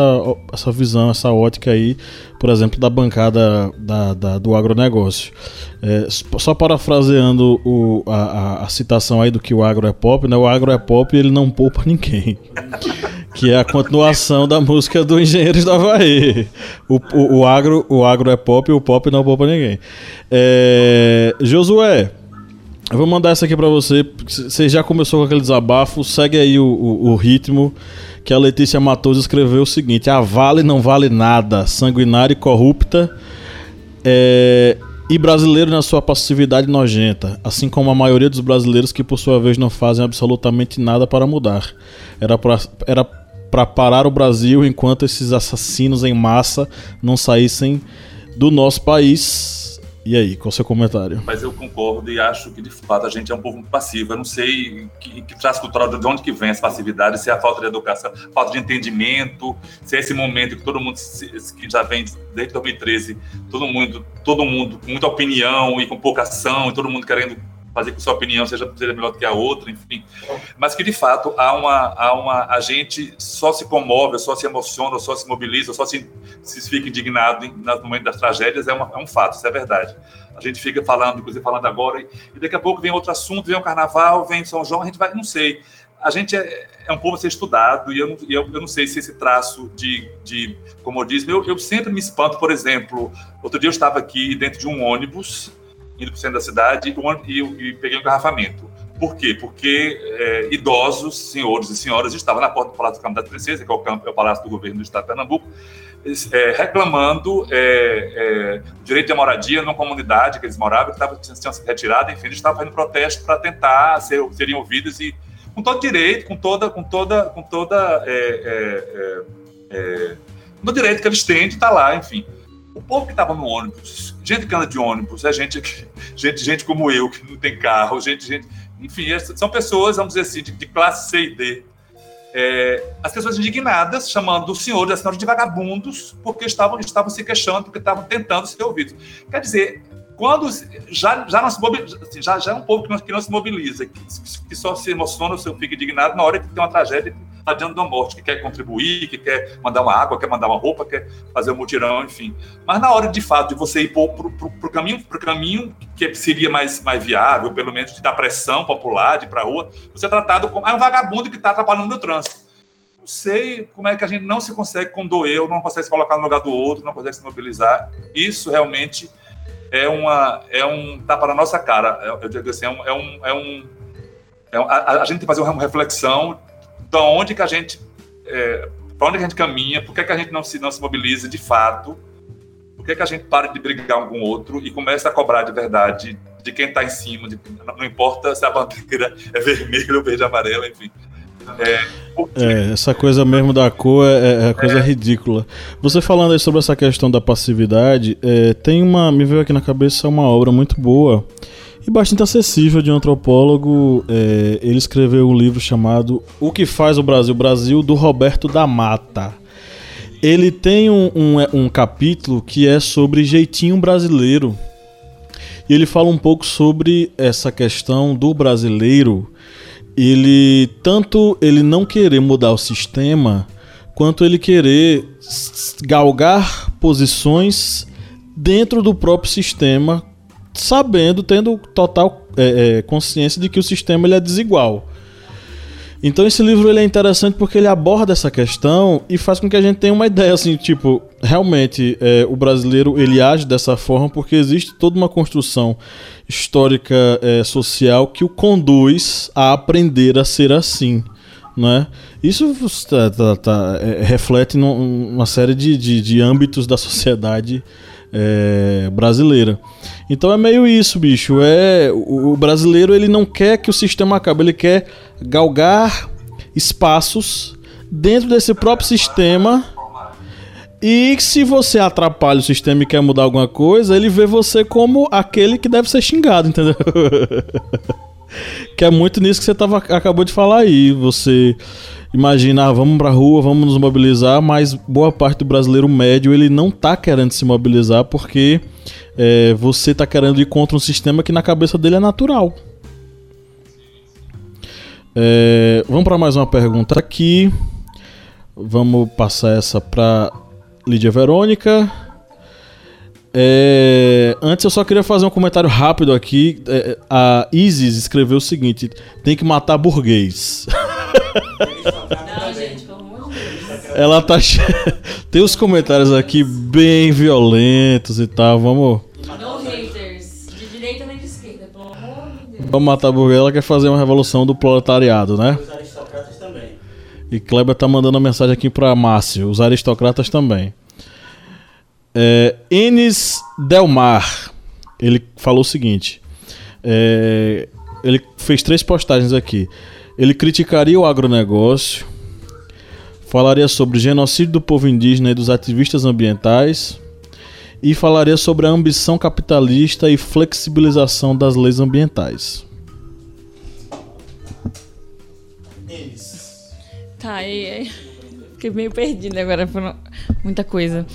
essa visão, essa ótica aí, por exemplo, da bancada da, da do agronegócio. É, só parafraseando o, a, a, citação aí do que o agro é pop, né? O agro é pop e ele não poupa ninguém. que é a continuação da música do Engenheiros da Havaí. O, o, o, agro, o agro é pop e o pop não poupa ninguém. É, Josué, Eu vou mandar essa aqui pra você. Você já começou com aquele desabafo, segue aí o, o, o ritmo. Que a Letícia Matoso escreveu o seguinte: A Vale não vale nada, sanguinária e corrupta. É, e brasileiro na sua passividade nojenta, assim como a maioria dos brasileiros que por sua vez não fazem absolutamente nada para mudar. Era para era para parar o Brasil enquanto esses assassinos em massa não saíssem do nosso país. E aí, qual o seu comentário? Mas eu concordo e acho que de fato a gente é um povo passivo. Eu não sei que, que traço cultural de onde que vem essa passividade, se é a falta de educação, falta de entendimento, se é esse momento que todo mundo que já vem desde 2013, todo mundo, todo mundo com muita opinião e com pouca ação, e todo mundo querendo fazer com que sua opinião seja, seja melhor do que a outra, enfim. Mas que, de fato, há uma, há uma, a gente só se comove, só se emociona, só se mobiliza, só se, se fica indignado no momento das tragédias, é, uma, é um fato, isso é verdade. A gente fica falando, inclusive falando agora, e, e daqui a pouco vem outro assunto, vem o carnaval, vem São João, a gente vai, não sei. A gente é, é um povo a ser estudado, e eu, eu, eu não sei se esse traço de, de comodismo. Eu, eu sempre me espanto, por exemplo, outro dia eu estava aqui dentro de um ônibus, indo para o centro da cidade e, e, peguei um engarrafamento. Por quê? Porque é, idosos, senhores e senhoras, estavam na porta do Palácio do Campo da Princesa, que é o, campo, é o Palácio do Governo do Estado de Pernambuco, é, reclamando é, é, direito de moradia numa comunidade que eles moravam, que estava tinham sido retirada, enfim, eles estavam fazendo protesto para tentar ser, serem ouvidos e com todo direito, com toda, com toda, com toda, é, é, no direito que eles têm de estar lá, enfim. O povo que estava no ônibus, gente que anda de ônibus, é gente, gente, gente como eu, que não tem carro, gente, gente. Enfim, é, são pessoas, vamos dizer assim, de, de classe C e D. É, as pessoas indignadas, chamando o senhor e a senhora de vagabundos, porque estavam, estavam se queixando, porque estavam tentando ser ouvidos. Quer dizer, quando já, já, não se mobiliza, assim, já, já é um povo que não, que não se mobiliza, que, que só se emociona, ou fica indignado na hora que tem uma tragédia adiante da morte, que quer contribuir, que quer mandar uma água, quer mandar uma roupa, quer fazer um mutirão, enfim. Mas na hora, de fato, de você ir para o caminho, pro caminho que seria mais, mais viável, pelo menos dar pressão popular, de ir para a rua, você é tratado como é um vagabundo que está atrapalhando no trânsito. Não sei como é que a gente não se consegue condoer, não consegue se colocar no lugar do outro, não consegue se mobilizar. Isso realmente é uma é um tapa na nossa cara. Eu digo assim, é um, é um, é um, é um a, a, gente fazer uma reflexão de onde que a gente, é, para onde que a gente caminha, por que, que a gente não se, não se mobiliza de fato, por que, que a gente para de brigar um com o outro e começa a cobrar de verdade de quem está em cima, de, não importa se a bandeira é vermelha ou verde amarela, enfim. É. é, essa coisa mesmo da cor é, é coisa é. ridícula. Você falando aí sobre essa questão da passividade, é, tem uma. Me veio aqui na cabeça uma obra muito boa e bastante acessível de um antropólogo. É, ele escreveu um livro chamado O que faz o Brasil? Brasil, do Roberto da Mata. Ele tem um, um, um capítulo que é sobre jeitinho brasileiro. E ele fala um pouco sobre essa questão do brasileiro. Ele tanto ele não querer mudar o sistema, quanto ele querer galgar posições dentro do próprio sistema sabendo, tendo total é, é, consciência de que o sistema ele é desigual. Então esse livro ele é interessante porque ele aborda essa questão e faz com que a gente tenha uma ideia assim, tipo, realmente é, o brasileiro ele age dessa forma porque existe toda uma construção histórica é, social que o conduz a aprender a ser assim. Né? Isso tá, tá, tá, é, reflete numa série de, de, de âmbitos da sociedade é, brasileira. Então é meio isso, bicho. É o, brasileiro ele não quer que o sistema acabe, ele quer galgar espaços dentro desse próprio sistema. E se você atrapalha o sistema e quer mudar alguma coisa, ele vê você como aquele que deve ser xingado, entendeu? que é muito nisso que você tava, acabou de falar aí. Você imagina, ah, vamos pra rua, vamos nos mobilizar, mas boa parte do brasileiro médio ele não tá querendo se mobilizar porque é, você tá querendo ir contra um sistema que na cabeça dele é natural. É, vamos para mais uma pergunta aqui. Vamos passar essa para Lídia Verônica. É, antes eu só queria fazer um comentário rápido aqui. É, a Isis escreveu o seguinte: tem que matar burguês. Ela tá. Tem os comentários aqui bem violentos e tal. Vamos. Não haters. De direita nem de esquerda, pelo amor de Deus. Pra matar a burguesia, ela quer fazer uma revolução do proletariado, né? Os aristocratas também. E Kleber tá mandando uma mensagem aqui pra Márcio, os aristocratas também. É, Enes Delmar, ele falou o seguinte: é, ele fez três postagens aqui. Ele criticaria o agronegócio, falaria sobre o genocídio do povo indígena e dos ativistas ambientais, e falaria sobre a ambição capitalista e flexibilização das leis ambientais. Tá, aí, aí. Fiquei meio perdida agora por muita coisa.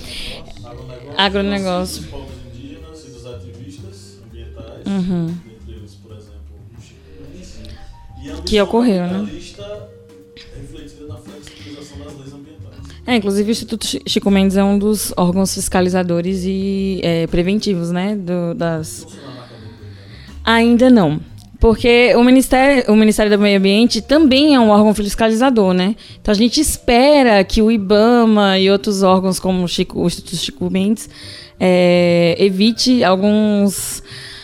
Agronegócio. povos indígenas e dos ativistas ambientais, Uhum. entre eles, por exemplo, o Chico Que ocorreu, né? refletida na flexibilização das leis ambientais. É, inclusive o Instituto Chi- Chico Mendes é um dos órgãos fiscalizadores e é, preventivos, né? do- das... Ainda não. Porque o Ministério, o Ministério do Meio Ambiente também é um órgão fiscalizador, né? Então a gente espera que o IBAMA e outros órgãos como o, Chico- o Instituto Chico Mendes é, evite alguns,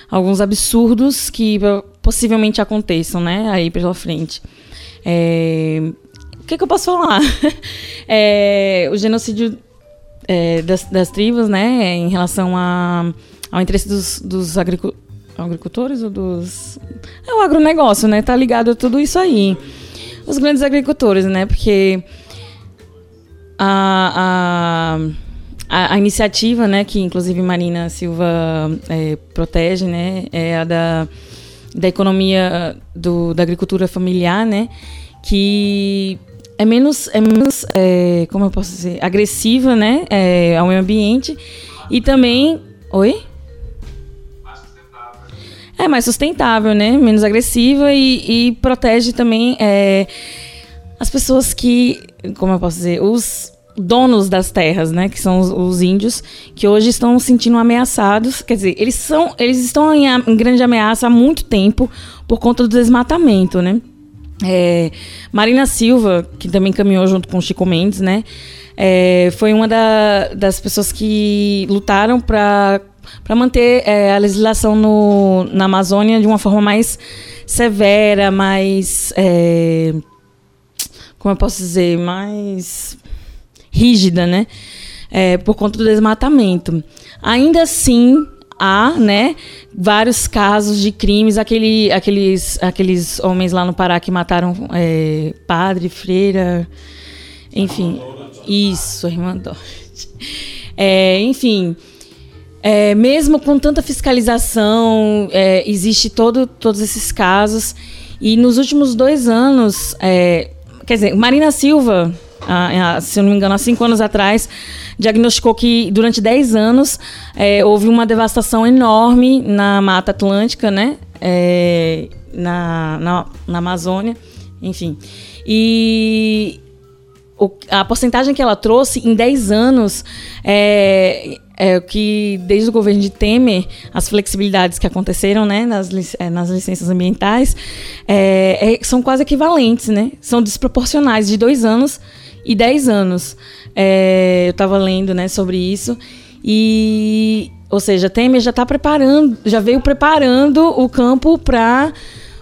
alguns absurdos que possivelmente aconteçam, né? Aí pela frente. É, o que, que eu posso falar? É, o genocídio é, das, das tribos, né, em relação a, ao interesse dos, dos agricu- agricultores ou dos. É o agronegócio, né? Tá ligado a tudo isso aí. Os grandes agricultores, né? Porque a, a, a, iniciativa, né, que inclusive Marina Silva é, protege, né, é a da, da economia do, da agricultura familiar, né, que é menos, é menos é, como eu posso dizer, agressiva, né, é, ao meio ambiente e também, oi? É mais sustentável, né, menos agressiva e, e protege também é, as pessoas que, como eu posso dizer, os donos das terras, né, que são os, os índios, que hoje estão se sentindo ameaçados, quer dizer, eles são, eles estão em, em grande ameaça há muito tempo por conta do desmatamento, né? É, Marina Silva, que também caminhou junto com Chico Mendes, né? é, foi uma da- das pessoas que lutaram para para manter é, a legislação no, na Amazônia de uma forma mais severa, mais é, como eu posso dizer, mais rígida, né? É, por conta do desmatamento. Ainda assim, há, né, vários casos de crimes, aquele, aqueles, aqueles homens lá no Pará que mataram é, padre, freira, enfim, isso, irmã Dorothy. É, enfim, é, mesmo com tanta fiscalização, é, existe todo, todos esses casos. E nos últimos dois anos, é, quer dizer, Marina Silva, ah, ah, se eu não me engano, há cinco anos atrás, diagnosticou que durante 10 anos é, houve uma devastação enorme na Mata Atlântica, né? É, na, na, na Amazônia, enfim. E o- a porcentagem que ela trouxe em 10 anos é, é que, desde o governo de Temer, as flexibilidades que aconteceram né, nas, eh, nas licenças ambientais é, é- são quase equivalentes, né? São desproporcionais de dois anos e 10 anos. É, eu estava lendo né, sobre isso. E, ou seja, Temer já está preparando, já veio preparando o campo para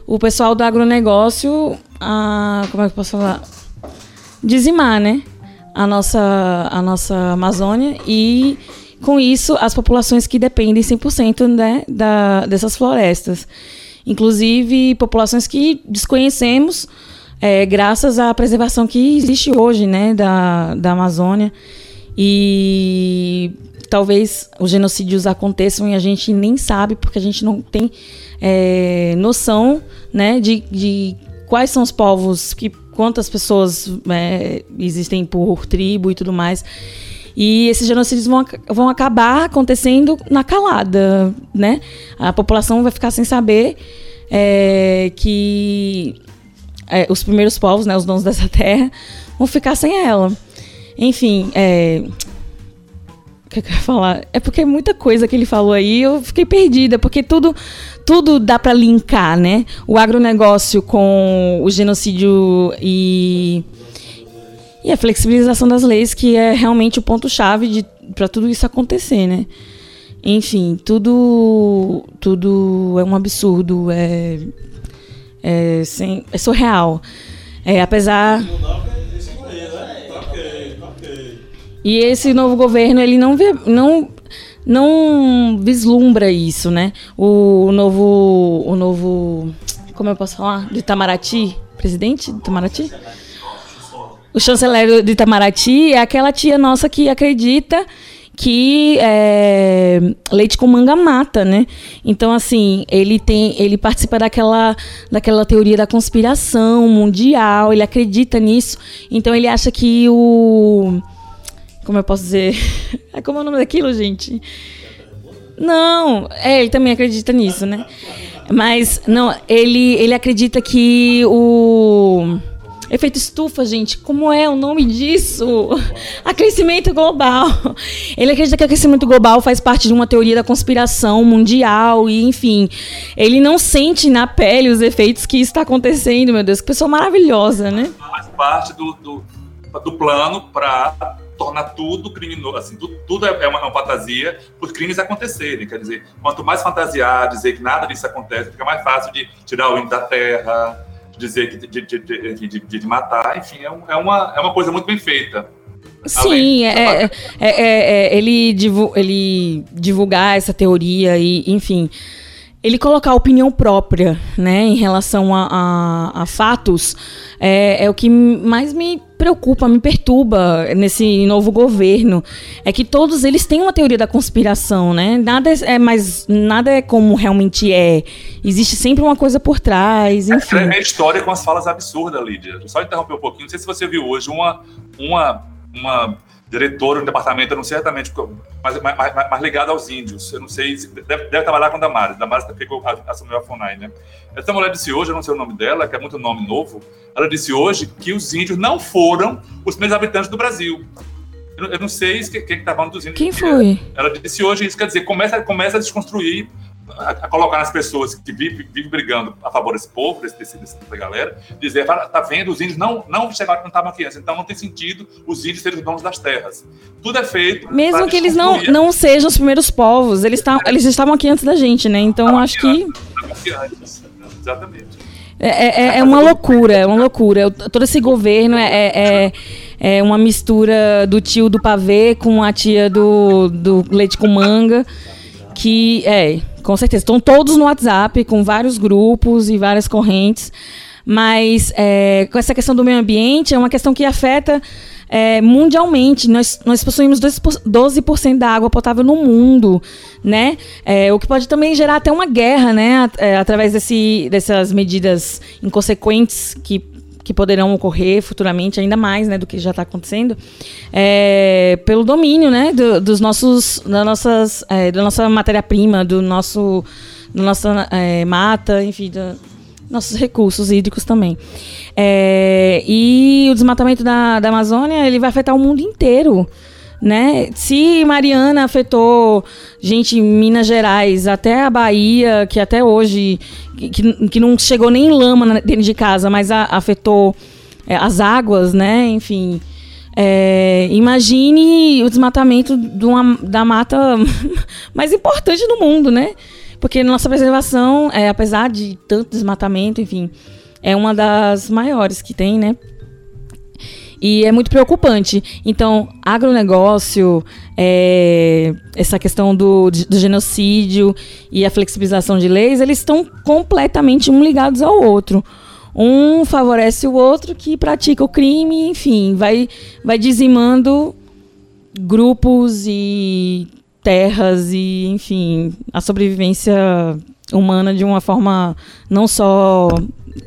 o pessoal do agronegócio, a, como é que eu posso falar? Dizimar, né, a nossa, a nossa Amazônia e com isso as populações que dependem 100% né, da, dessas florestas. Inclusive populações que desconhecemos é, graças à preservação que existe hoje né, da, da Amazônia. E talvez os genocídios aconteçam e a gente nem sabe porque a gente não tem é, noção né, de, de quais são os povos, que, quantas pessoas é, existem por tribo e tudo mais. E esses genocídios vão, vão acabar acontecendo na calada, né? A população vai ficar sem saber é, que é, os primeiros povos, né, os donos dessa terra, vão ficar sem ela. Enfim, é, o que, que eu ia falar? É porque é muita coisa que ele falou aí, eu fiquei perdida, porque tudo, tudo dá para linkar, né? O agronegócio com o genocídio e, e a flexibilização das leis, que é realmente o ponto-chave para tudo isso acontecer, né? Enfim, tudo tudo é um absurdo, é é, sem, é surreal. É, apesar e esse novo governo ele não vê, não não vislumbra isso, né? O, novo o novo como eu posso falar de Itamaraty, presidente de Itamaraty? O chanceler de Itamaraty é aquela tia nossa que acredita que é, leite com manga mata, né? Então assim ele tem, ele participa daquela, daquela teoria da conspiração mundial, ele acredita nisso, então ele acha que o como eu posso dizer, é como é o nome daquilo, gente? Não, é, ele também acredita nisso, né? Mas não, ele ele acredita que o Efeito estufa, gente, como é o nome disso? Aquecimento global. Ele acredita que o aquecimento global faz parte de uma teoria da conspiração mundial e, enfim, ele não sente na pele os efeitos que está acontecendo, meu Deus, que pessoa maravilhosa, né? Faz parte do, do, do plano para tornar tudo criminoso, assim, tudo, tudo é, uma, uma fantasia para os crimes acontecerem. Quer dizer, quanto mais fantasiar, dizer que nada disso acontece, fica mais fácil de tirar o índio da terra, dizer que de, de, de, de, matar, enfim, é, é, uma, é uma coisa muito bem feita. Sim, é, é, é, ele divulgar essa teoria e, enfim, ele colocar a opinião própria, né, em relação a, a, a fatos, é, é, o que mais me preocupa, me perturba nesse novo governo, é que todos eles têm uma teoria da conspiração, né? Nada é, é mais, nada é como realmente é. Existe sempre uma coisa por trás, é, enfim. É, é história com as falas absurdas, Lídia. Só interromper um pouquinho. Não sei se você viu hoje uma, uma, uma diretora no departamento, eu não sei exatamente, mas, mas, mas, mas ligado aos índios. Eu não sei, deve, deve trabalhar com a Damares. Damares ficou, assumiu a FUNAI, né? Essa mulher disse hoje, eu não sei o nome dela, que é muito nome novo, ela disse hoje que os índios não foram os primeiros habitantes do Brasil. Eu, eu não sei quem está falando dos índios. Quem foi? Ela disse hoje isso, quer dizer, começa, começa a desconstruir a, a, colocar nas pessoas que vivem vive brigando a favor desse povo, desse, desse, dessa galera, dizer, tá vendo, os índios não, não chegaram, não estavam aqui antes, então não tem sentido os índios serem os donos das terras. Tudo é feito. Mesmo que eles não, não sejam os primeiros povos, eles, tá, eles estavam aqui antes da gente, né? Então acho que. Antes, exatamente. É, é, é, uma loucura, é uma loucura. Todo esse governo é, é, é, uma mistura do tio do pavê com a tia do, do leite com manga. Que é, com certeza. Estão todos no WhatsApp, com vários grupos e várias correntes. Mas é, com essa questão do meio ambiente, é uma questão que afeta é, mundialmente. Nós, nós possuímos 12% da água potável no mundo, né? É, o que pode também gerar até uma guerra, né? É, através desse, dessas medidas inconsequentes que que poderão ocorrer futuramente, ainda mais né, do que já está acontecendo, é, pelo domínio né, do, dos nossos, da, nossas, é, da nossa matéria-prima, do nosso, da nossa é, mata, enfim, dos nossos recursos hídricos também. É, e o desmatamento da, da Amazônia ele vai afetar o mundo inteiro né? Se Mariana afetou gente em Minas Gerais, até a Bahia, que até hoje que, que não chegou nem lama dentro de casa, mas a, afetou é, as águas, né? Enfim. É, imagine o desmatamento de uma, da mata mais importante do mundo, né? Porque nossa preservação, é, apesar de tanto desmatamento, enfim, é uma das maiores que tem, né? E é muito preocupante. Então, agronegócio, é, essa questão do, do genocídio e a flexibilização de leis, eles estão completamente um ligados ao outro. Um favorece o outro que pratica o crime, enfim, vai, vai dizimando grupos e terras e, enfim, a sobrevivência humana de uma forma não só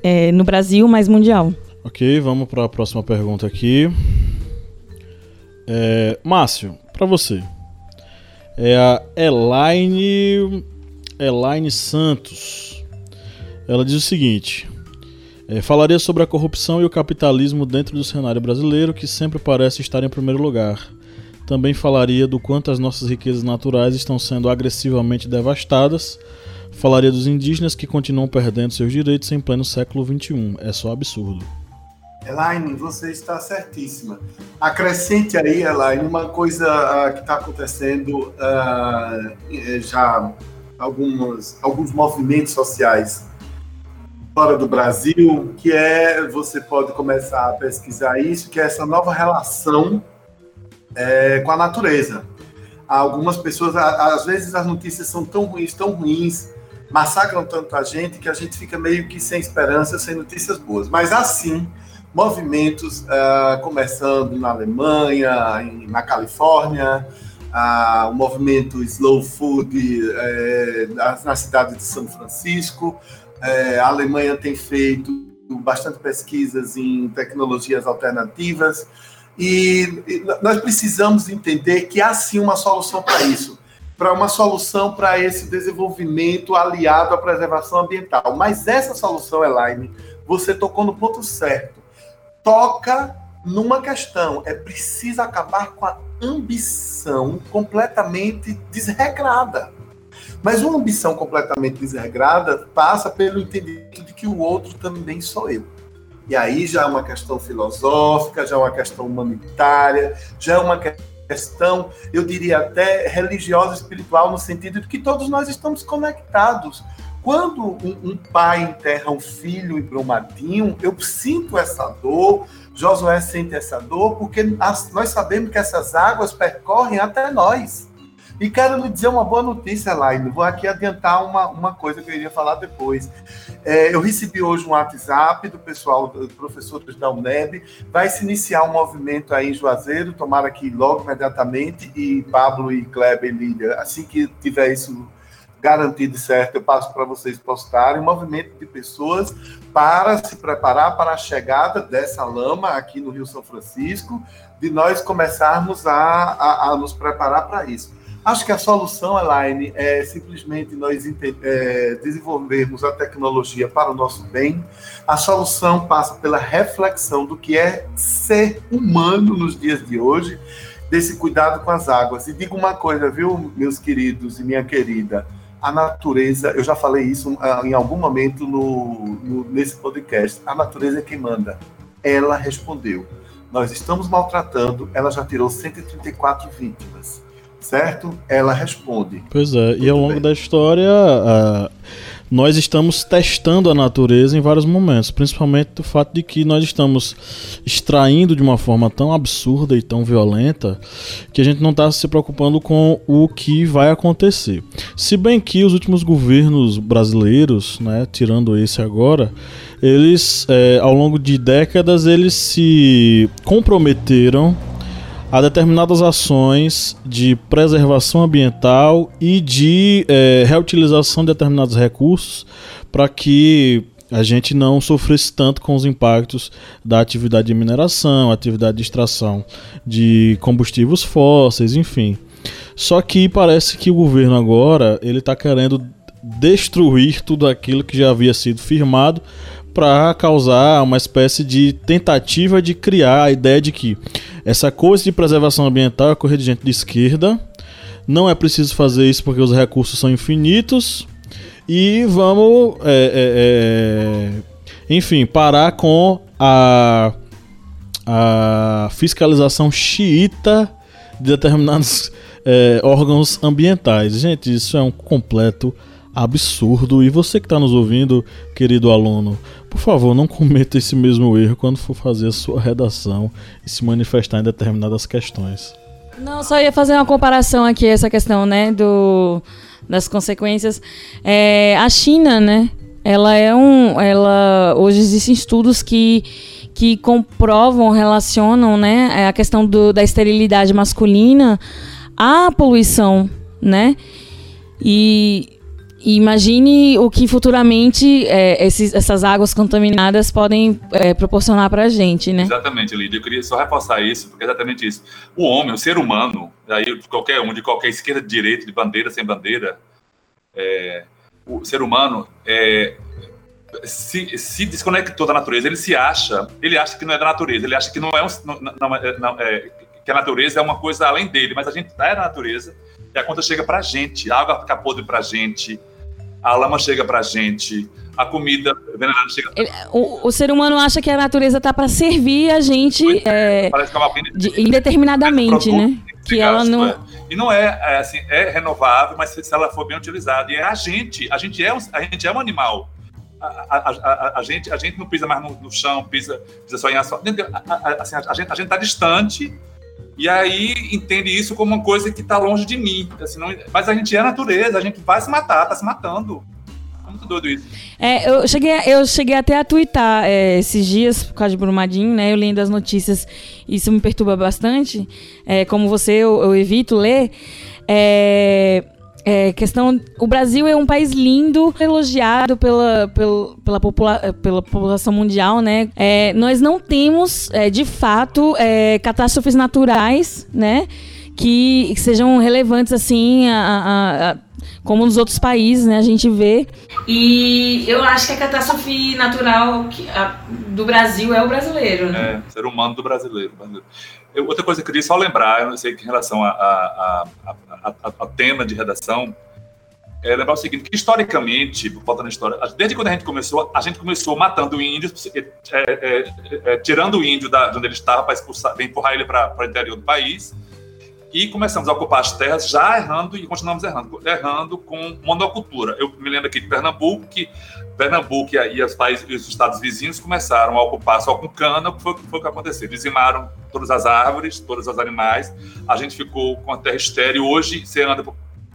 é, no Brasil, mas mundial. Ok, vamos para a próxima pergunta aqui. É, Márcio, para você. É a Elaine, Elaine Santos. Ela diz o seguinte: é, falaria sobre a corrupção e o capitalismo dentro do cenário brasileiro, que sempre parece estar em primeiro lugar. Também falaria do quanto as nossas riquezas naturais estão sendo agressivamente devastadas. Falaria dos indígenas que continuam perdendo seus direitos em pleno século XXI. É só absurdo. Elaine, você está certíssima. Acrescente aí, Elaine, uma coisa uh, que está acontecendo uh, já algumas, alguns movimentos sociais fora do Brasil, que é você pode começar a pesquisar isso, que é essa nova relação é, com a natureza. Algumas pessoas, às vezes as notícias são tão ruins, tão ruins, massacram tanto a gente que a gente fica meio que sem esperança, sem notícias boas. Mas assim, movimentos uh, começando na Alemanha, em, na Califórnia, uh, o movimento Slow Food uh, na cidade de São Francisco. Eh, a Alemanha tem feito bastante pesquisas em tecnologias alternativas. E, e nós precisamos entender que há sim uma solução para isso para uma solução para esse desenvolvimento aliado à preservação ambiental. Mas essa solução, Elaine, você tocou no ponto certo toca numa questão: é preciso acabar com a ambição completamente desregrada. Mas uma ambição completamente desregrada passa pelo entendimento de que o outro também sou eu. E aí já é uma questão filosófica, já é uma questão humanitária, já é uma questão, eu diria até religiosa, espiritual, no sentido de que todos nós estamos conectados. Quando um, um pai enterra um filho em Brumadinho, eu sinto essa dor, Josué sente essa dor, porque as, nós sabemos que essas águas percorrem até nós. E quero lhe dizer uma boa notícia, Laine. Vou aqui adiantar uma, uma coisa que eu iria falar depois. É, eu recebi hoje um WhatsApp do pessoal, dos professores da UNEB. Vai se iniciar um movimento aí em Juazeiro, tomara que logo imediatamente. E Pablo e Kleber e Lídia, assim que tiver isso garantido certo, eu passo para vocês postarem, um movimento de pessoas para se preparar para a chegada dessa lama aqui no Rio São Francisco, de nós começarmos a, a, a nos preparar para isso. Acho que a solução, Elaine, é simplesmente nós é, desenvolvermos a tecnologia para o nosso bem. A solução passa pela reflexão do que é ser humano nos dias de hoje, desse cuidado com as águas. E digo uma coisa, viu, meus queridos e minha querida, a natureza, eu já falei isso ah, em algum momento no, no, nesse podcast, a natureza é quem manda. Ela respondeu. Nós estamos maltratando, ela já tirou 134 vítimas, certo? Ela responde. Pois é, Tudo e ao longo bem. da história, uh, nós estamos testando a natureza em vários momentos, principalmente do fato de que nós estamos extraindo de uma forma tão absurda e tão violenta que a gente não está se preocupando com o que vai acontecer. Se bem que os últimos governos brasileiros, né, tirando esse agora, eles, é, ao longo de décadas, eles se comprometeram a determinadas ações de preservação ambiental e de é, reutilização de determinados recursos para que a gente não sofresse tanto com os impactos da atividade de mineração, atividade de extração de combustíveis fósseis, enfim. Só que parece que o governo agora ele está querendo destruir tudo aquilo que já havia sido firmado para causar uma espécie de tentativa de criar a ideia de que essa coisa de preservação ambiental é correr de gente de esquerda. Não é preciso fazer isso porque os recursos são infinitos. E vamos, é, é, é, enfim, parar com a, a fiscalização xiita de determinados é, órgãos ambientais. Gente, isso é um completo absurdo. E você que está nos ouvindo, querido aluno, por favor, não cometa esse mesmo erro quando for fazer a sua redação e se manifestar em determinadas questões. Não, só ia fazer uma comparação aqui, essa questão, né, do, das consequências. É, a China, né, ela é um, ela, hoje existem estudos que que comprovam, relacionam, né, a questão do, da esterilidade masculina à poluição, né, e e imagine o que futuramente é, esses, essas águas contaminadas podem é, proporcionar para a gente, né? Exatamente, Lídia. Eu queria só reforçar isso, porque é exatamente isso. O homem, o ser humano, aí qualquer um, de qualquer esquerda, direita, de bandeira, sem bandeira, é, o ser humano é, se, se, desconectou da natureza. Ele se acha, ele acha que não é da natureza. Ele acha que não é, um, não, não, é, é que a natureza é uma coisa além dele. Mas a gente é da natureza e a conta chega para a gente. A água fica podre para a gente a lama chega para a gente, a comida chega. O, o ser humano acha que a natureza tá para servir a gente é, é pena de- indeterminadamente, né? Que ela não. é. E não é, é, assim, é renovável, mas se se ela for bem utilizada. E é a gente, a gente é um, a gente é um animal. A, a, a, a- gente, a gente não pisa mais no, no chão, pisa, pisa só em asfalto. Assim, a, gente, a gente tá distante e aí entende isso como uma coisa que está longe de mim. Assim, não- mas a gente é natureza, a gente vai se matar, tá se matando. É muito doido isso. É, eu cheguei, eu cheguei até a twittar é, esses dias por causa de Brumadinho, né? Eu lendo as notícias, isso me perturba bastante. É, como você, eu, eu evito ler. É, é, questão, o Brasil é um país lindo, elogiado pela, pela, pela, popula- pela população mundial, né? É, nós não temos, é, de fato, é, catástrofes naturais, né? Que, que sejam relevantes assim, a- a- a- como nos outros países, né? A gente vê. E eu acho que a catástrofe natural que- a- do Brasil é o brasileiro, né? É, ser humano do brasileiro. brasileiro. Eu- outra coisa que eu queria só lembrar, eu não sei que em relação ao tema de redação, é lembrar o seguinte, que historicamente, voltando na história, desde quando a gente começou, a gente começou matando índios, é, é, é, é, tirando o índio da, de onde ele estava para empurrar ele para o interior do país, e começamos a ocupar as terras já errando e continuamos errando, errando com monocultura. Eu me lembro aqui de Pernambuco, que Pernambuco e, a- os países os estados vizinhos começaram a ocupar só com cana, foi, foi o que aconteceu. Dizimaram todas as árvores, todos os animais, a gente ficou com a terra estéreo. Hoje, você anda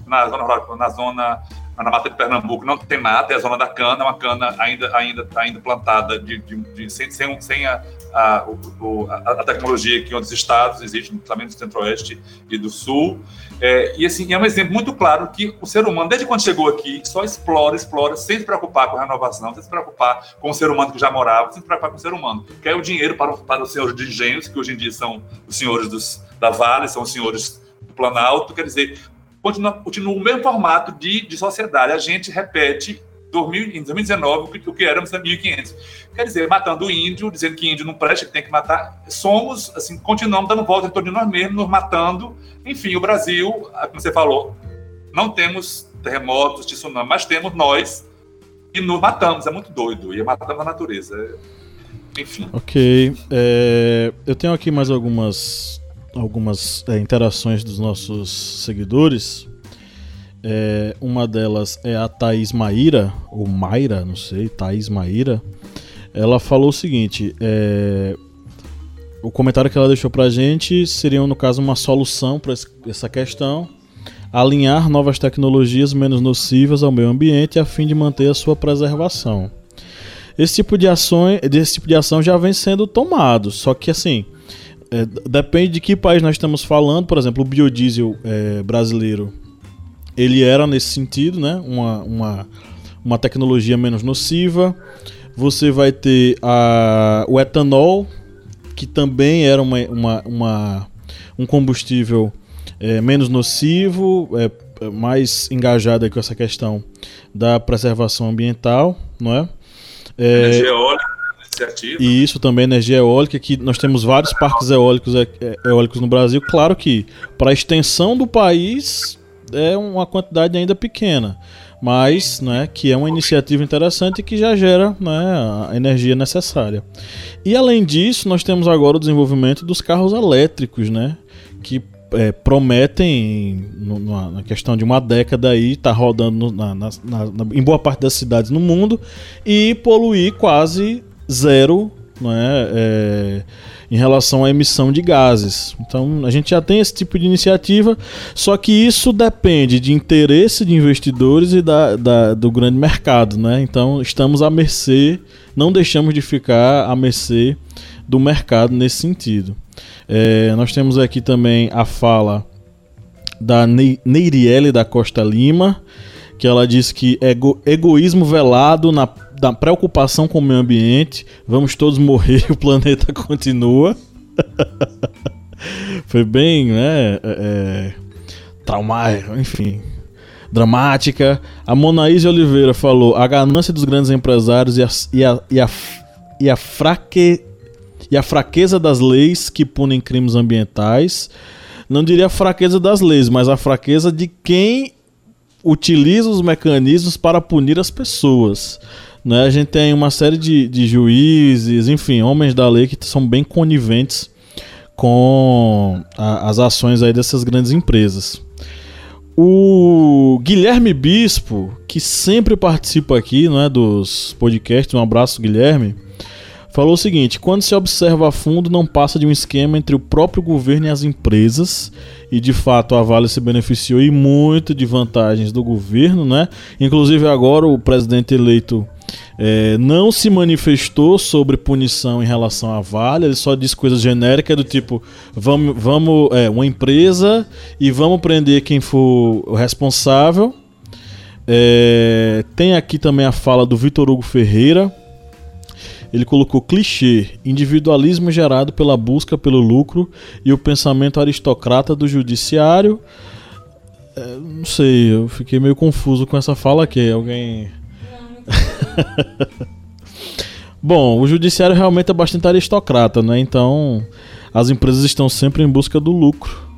na zona, na zona na mata de Pernambuco não tem mata, é a zona da cana, uma cana ainda ainda ainda plantada de, de, de- sem, sem, sem a, a, a, a tecnologia que em outros estados existe, principalmente do centro-oeste e do sul. É, e assim, é um exemplo muito claro que o ser humano, desde quando chegou aqui, só explora, explora, sem se preocupar com a renovação, sem se preocupar com o ser humano que já morava, sem se preocupar com o ser humano. Quer o dinheiro para, para os senhores de engenhos, que hoje em dia são os senhores dos, da Vale, são os senhores do Planalto, quer dizer, continua, continua o mesmo formato de, de sociedade. A gente repete 2000, em 2019 o que, éramos em 1500. Quer dizer, matando o índio, dizendo que índio não presta, que tem que matar. Somos, assim, continuamos dando volta em torno de nós mesmos, nos matando. Enfim, o Brasil, como você falou, não temos terremotos, tsunami, mas temos nós e nos matamos. É muito doido. E matamos a natureza. Enfim. Ok. é, eu tenho aqui mais algumas, algumas é, interações dos nossos seguidores. É, uma delas é a Thaís Maíra, ou Mayra, não sei, Thaís Maíra. Ela falou o seguinte: é, o comentário que ela deixou pra gente seria, no caso, uma solução para essa questão. Alinhar novas tecnologias menos nocivas ao meio ambiente a fim de manter a sua preservação. Esse tipo de ações, desse tipo de ação já vem sendo tomado, só que assim, é, depende de que país nós estamos falando. Por exemplo, o biodiesel é, brasileiro, ele era nesse sentido, né? Uma, uma, uma tecnologia menos nociva. Você vai ter a, o etanol, que também era uma, uma, uma- um combustível é, menos nocivo, é, mais engajado com essa questão da preservação ambiental, não é? É, Energia eólica, iniciativa. e isso também energia eólica, que nós temos vários parques eólicos, eólicos no Brasil. Claro que para a extensão do país é uma quantidade ainda pequena, mas né, que é uma iniciativa interessante que já gera né, a energia necessária. E além disso, nós temos agora o desenvolvimento dos carros elétricos, né, que é, prometem, na, questão de uma década aí, tá rodando na- na- na- em boa parte das cidades no mundo e poluir quase zero não é, é, em relação à emissão de gases. Então a gente já tem esse tipo de iniciativa, só que isso depende de interesse de investidores e da, da- do grande mercado. Né? Então estamos à mercê, não deixamos de ficar à mercê do mercado nesse sentido. É, nós temos aqui também a fala da Neiriele da Costa Lima, que ela diz que ego- egoísmo velado na, na preocupação com o meio ambiente, vamos todos morrer, o planeta continua. Foi bem, né? É, é, traumático, enfim. Dramática. A Monaíse Oliveira falou: a ganância dos grandes empresários e a, e a, e a, e a fraque, e a fraqueza das leis que punem crimes ambientais. Não diria a fraqueza das leis, mas a fraqueza de quem utiliza os mecanismos para punir as pessoas. Né, a gente tem uma série de, de juízes, enfim, homens da lei que são bem coniventes com a, as ações aí dessas grandes empresas. O Guilherme Bispo, que sempre participa aqui é, dos podcasts, um abraço, Guilherme falou o seguinte: quando se observa a fundo, não passa de um esquema entre o próprio governo e as empresas. E de fato a Vale se beneficiou e muito de vantagens do governo, né? Inclusive agora o presidente eleito é, não se manifestou sobre punição em relação à Vale, ele só disse coisas genéricas do tipo: vamos, vamos é, uma empresa e vamos prender quem for o responsável. É, tem aqui também a fala do Vitor Hugo Ferreira, ele colocou clichê, individualismo gerado pela busca pelo lucro e o pensamento aristocrata do judiciário. É, não sei, eu fiquei meio confuso com essa fala aqui. Alguém. Bom, o judiciário realmente é bastante aristocrata, né? Então, as empresas estão sempre em busca do lucro.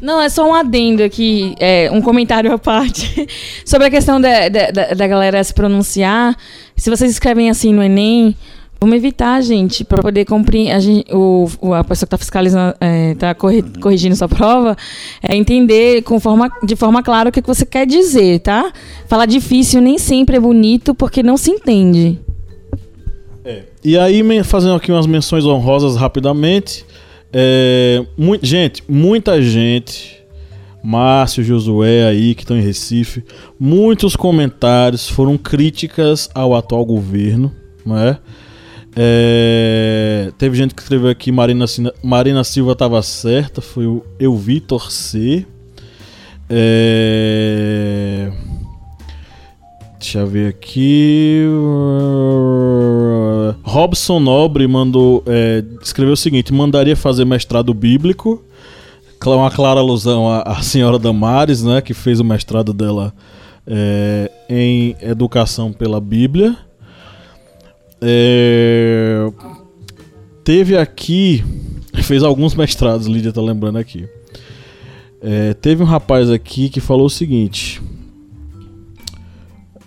Não, é só um adendo aqui, é, um comentário à parte. Sobre a questão da, da, da galera se pronunciar. Se vocês escrevem assim no Enem, vamos evitar, gente, para poder cumprir. A, gente, o, a pessoa que está fiscalizando, está é, corrigindo sua prova, é entender com forma, de forma clara o que, que você quer dizer, tá? Falar difícil nem sempre é bonito porque não se entende. É. E aí, fazendo aqui umas menções honrosas rapidamente. É, gente, muita gente, Márcio, Josué aí que estão em Recife, muitos comentários foram críticas ao atual governo, não é? É, teve gente que escreveu aqui Marina, Marina Silva estava certa, foi o Eu Vi Torcer. É, deixa eu ver aqui. Robson Nobre mandou é, escreveu o seguinte: mandaria fazer mestrado bíblico. Uma clara alusão à, à senhora Damares, né, que fez o mestrado dela em educação pela Bíblia. É, teve aqui, fez alguns mestrados, Lídia tá lembrando aqui. É, teve um rapaz aqui que falou o seguinte.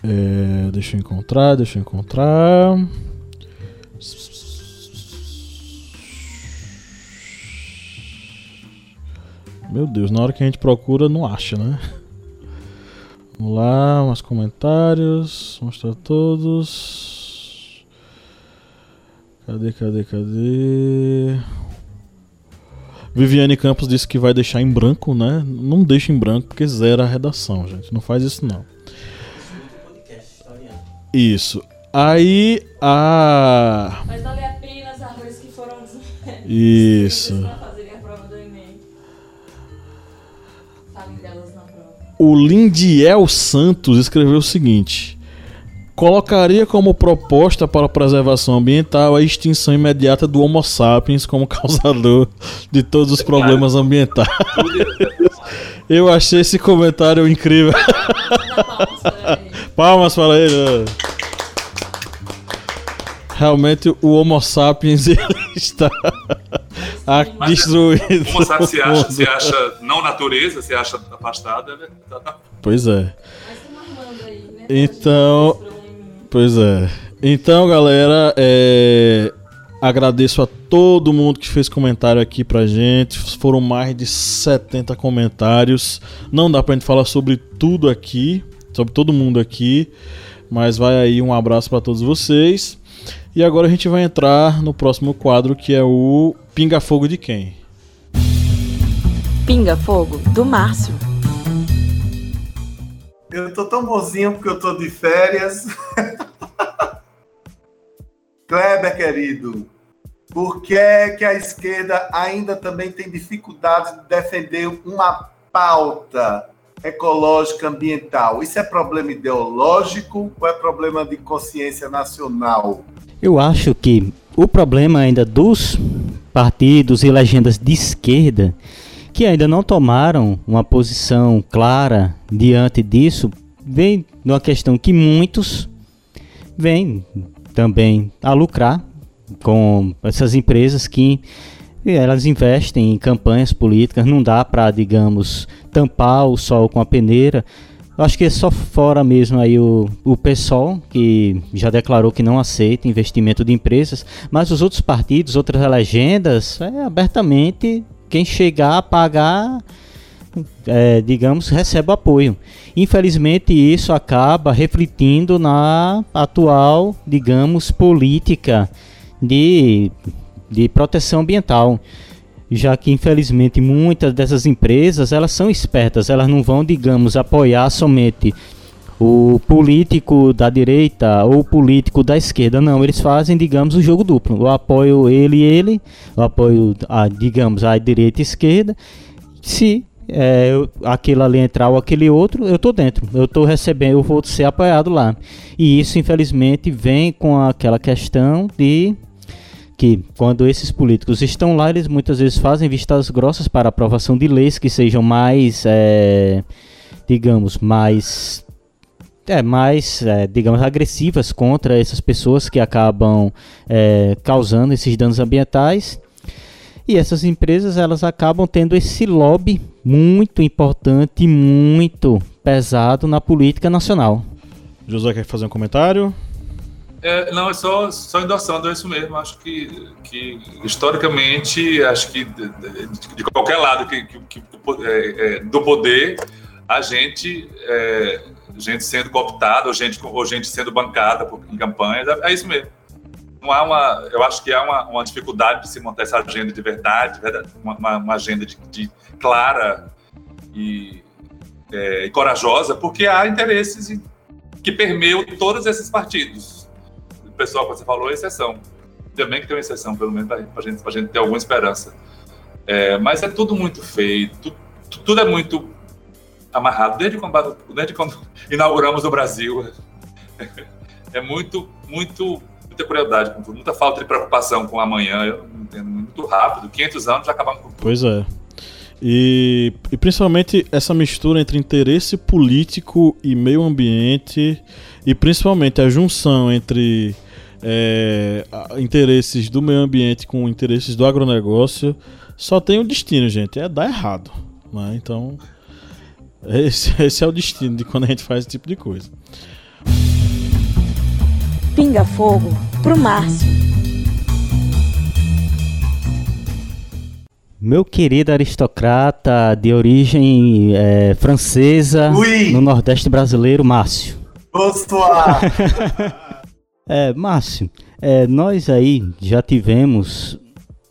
É, deixa eu encontrar, deixa eu encontrar. Meu Deus, na hora que a gente procura, não acha, né? Vamos lá, mais comentários. Mostrar todos. Cadê, cadê, cadê? Viviane Campos disse que vai deixar em branco, né? Não deixa em branco porque zera a redação, gente. Não faz isso não. Isso. Aí a. Mas vale apenas arroz que foram. Isso. O Lindiel Santos escreveu o seguinte: colocaria como proposta para a preservação ambiental a extinção imediata do Homo sapiens como causador de todos os problemas ambientais. Eu achei esse comentário incrível. Palmas para ele. Realmente o Homo sapiens está a Mas, destruir. Homo sapiens se acha, se acha não natureza, se acha afastada. Né? Pois é. Então. Pois é. Então, galera, é, agradeço a todo mundo que fez comentário aqui pra gente. Foram mais de 70 comentários. Não dá pra gente falar sobre tudo aqui, sobre todo mundo aqui. Mas vai aí um abraço para todos vocês. E agora a gente vai entrar no próximo quadro que é o Pinga Fogo de quem? Pinga Fogo do Márcio. Eu tô tão bonzinho porque eu tô de férias. Kleber, querido, por que, que a esquerda ainda também tem dificuldade de defender uma pauta ecológica ambiental? Isso é problema ideológico ou é problema de consciência nacional? Eu acho que o problema ainda dos partidos e legendas de esquerda que ainda não tomaram uma posição clara diante disso vem numa questão que muitos vêm também a lucrar com essas empresas que elas investem em campanhas políticas, não dá para, digamos, tampar o sol com a peneira. acho que é só fora mesmo aí o, o PSOL, que já declarou que não aceita investimento de empresas, mas os outros partidos, outras legendas, é abertamente quem chegar a pagar, é, digamos, recebe apoio. Infelizmente, isso acaba refletindo na atual, digamos, política de, de proteção ambiental já que infelizmente muitas dessas empresas elas são espertas, elas não vão, digamos, apoiar somente o político da direita ou o político da esquerda, não, eles fazem, digamos, o jogo duplo. Eu apoio ele e ele, eu apoio, a, digamos, a direita e a esquerda. Se é, aquele ali entrar ou aquele outro, eu tô dentro, eu tô recebendo, eu vou ser apoiado lá. E isso, infelizmente, vem com aquela questão de que quando esses políticos estão lá, eles muitas vezes fazem vistas grossas para aprovação de leis que sejam mais, é, digamos, mais, é, mais, é, digamos, agressivas contra essas pessoas que acabam é, causando esses danos ambientais. E essas empresas elas acabam tendo esse lobby muito importante, muito pesado na política nacional. José quer fazer um comentário? É, não, é só, só endossando isso mesmo. Acho que, que historicamente, acho que de, de, de qualquer lado que, que, que é, é, do poder, a gente, é, gente sendo cooptada, ou gente, ou gente sendo bancada por, em campanhas, é, é isso mesmo. Não há uma, eu acho que há uma, uma dificuldade de se montar essa agenda de verdade, uma, uma agenda de, de clara e, é, e corajosa, porque há interesses que permeiam todos esses partidos pessoal que você falou é exceção. Também que tem uma exceção, pelo menos, para a gente, gente ter alguma esperança. É, mas é tudo muito feio, tudo, tudo é muito amarrado. Desde quando, desde quando inauguramos o Brasil, é muito, muito, muita tudo, muita falta de preocupação com amanhã. Eu muito rápido, 500 anos já acabamos com tudo. Pois é. E, e, principalmente essa mistura entre interesse político e meio ambiente, e principalmente a junção entre é, interesses do meio ambiente com interesses do agronegócio, só tem um destino, gente, é dar errado. Né? Então, esse, esse é o destino de quando a gente faz esse tipo de coisa. Pinga fogo pro Márcio. Meu querido aristocrata de origem é, francesa oui. no Nordeste brasileiro, Márcio. Bonsoir! É, Márcio, é, nós aí já tivemos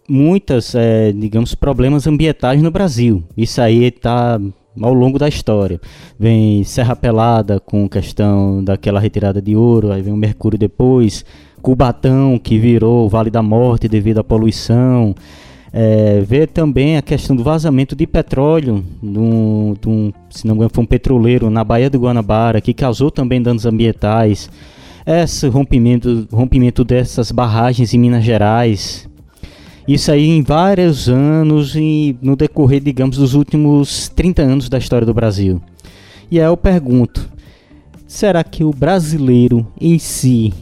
muitas, é, digamos, problemas ambientais no Brasil. Isso aí está ao longo da história. Vem Serra Pelada com questão daquela retirada de ouro, aí vem o Mercúrio depois, Cubatão que virou Vale da Morte devido à poluição. É, vê também a questão do vazamento de petróleo, do, do, se não me engano, foi um petroleiro na Baía do Guanabara, que causou também danos ambientais esse rompimento, rompimento dessas barragens em Minas Gerais. Isso aí em vários anos e no decorrer, digamos, dos últimos 30 anos da história do Brasil. E aí eu pergunto, será que o brasileiro em si,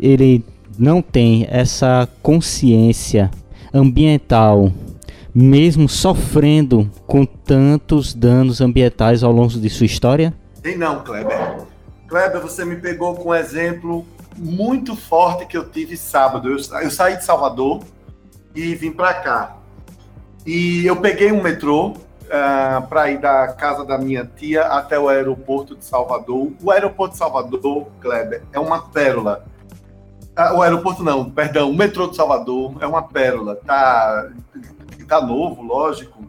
ele não tem essa consciência ambiental, mesmo sofrendo com tantos danos ambientais ao longo de sua história? Tem não, Kleber. Kleber, você me pegou com um exemplo muito forte que eu tive sábado. Eu, eu saí de Salvador e vim para cá. E eu peguei um metrô uh, ah, para ir da casa da minha tia até o aeroporto de Salvador. O aeroporto de Salvador, Kleber, é uma pérola. Uh, o aeroporto não, perdão, o metrô de Salvador é uma pérola. Tá, tá novo, lógico.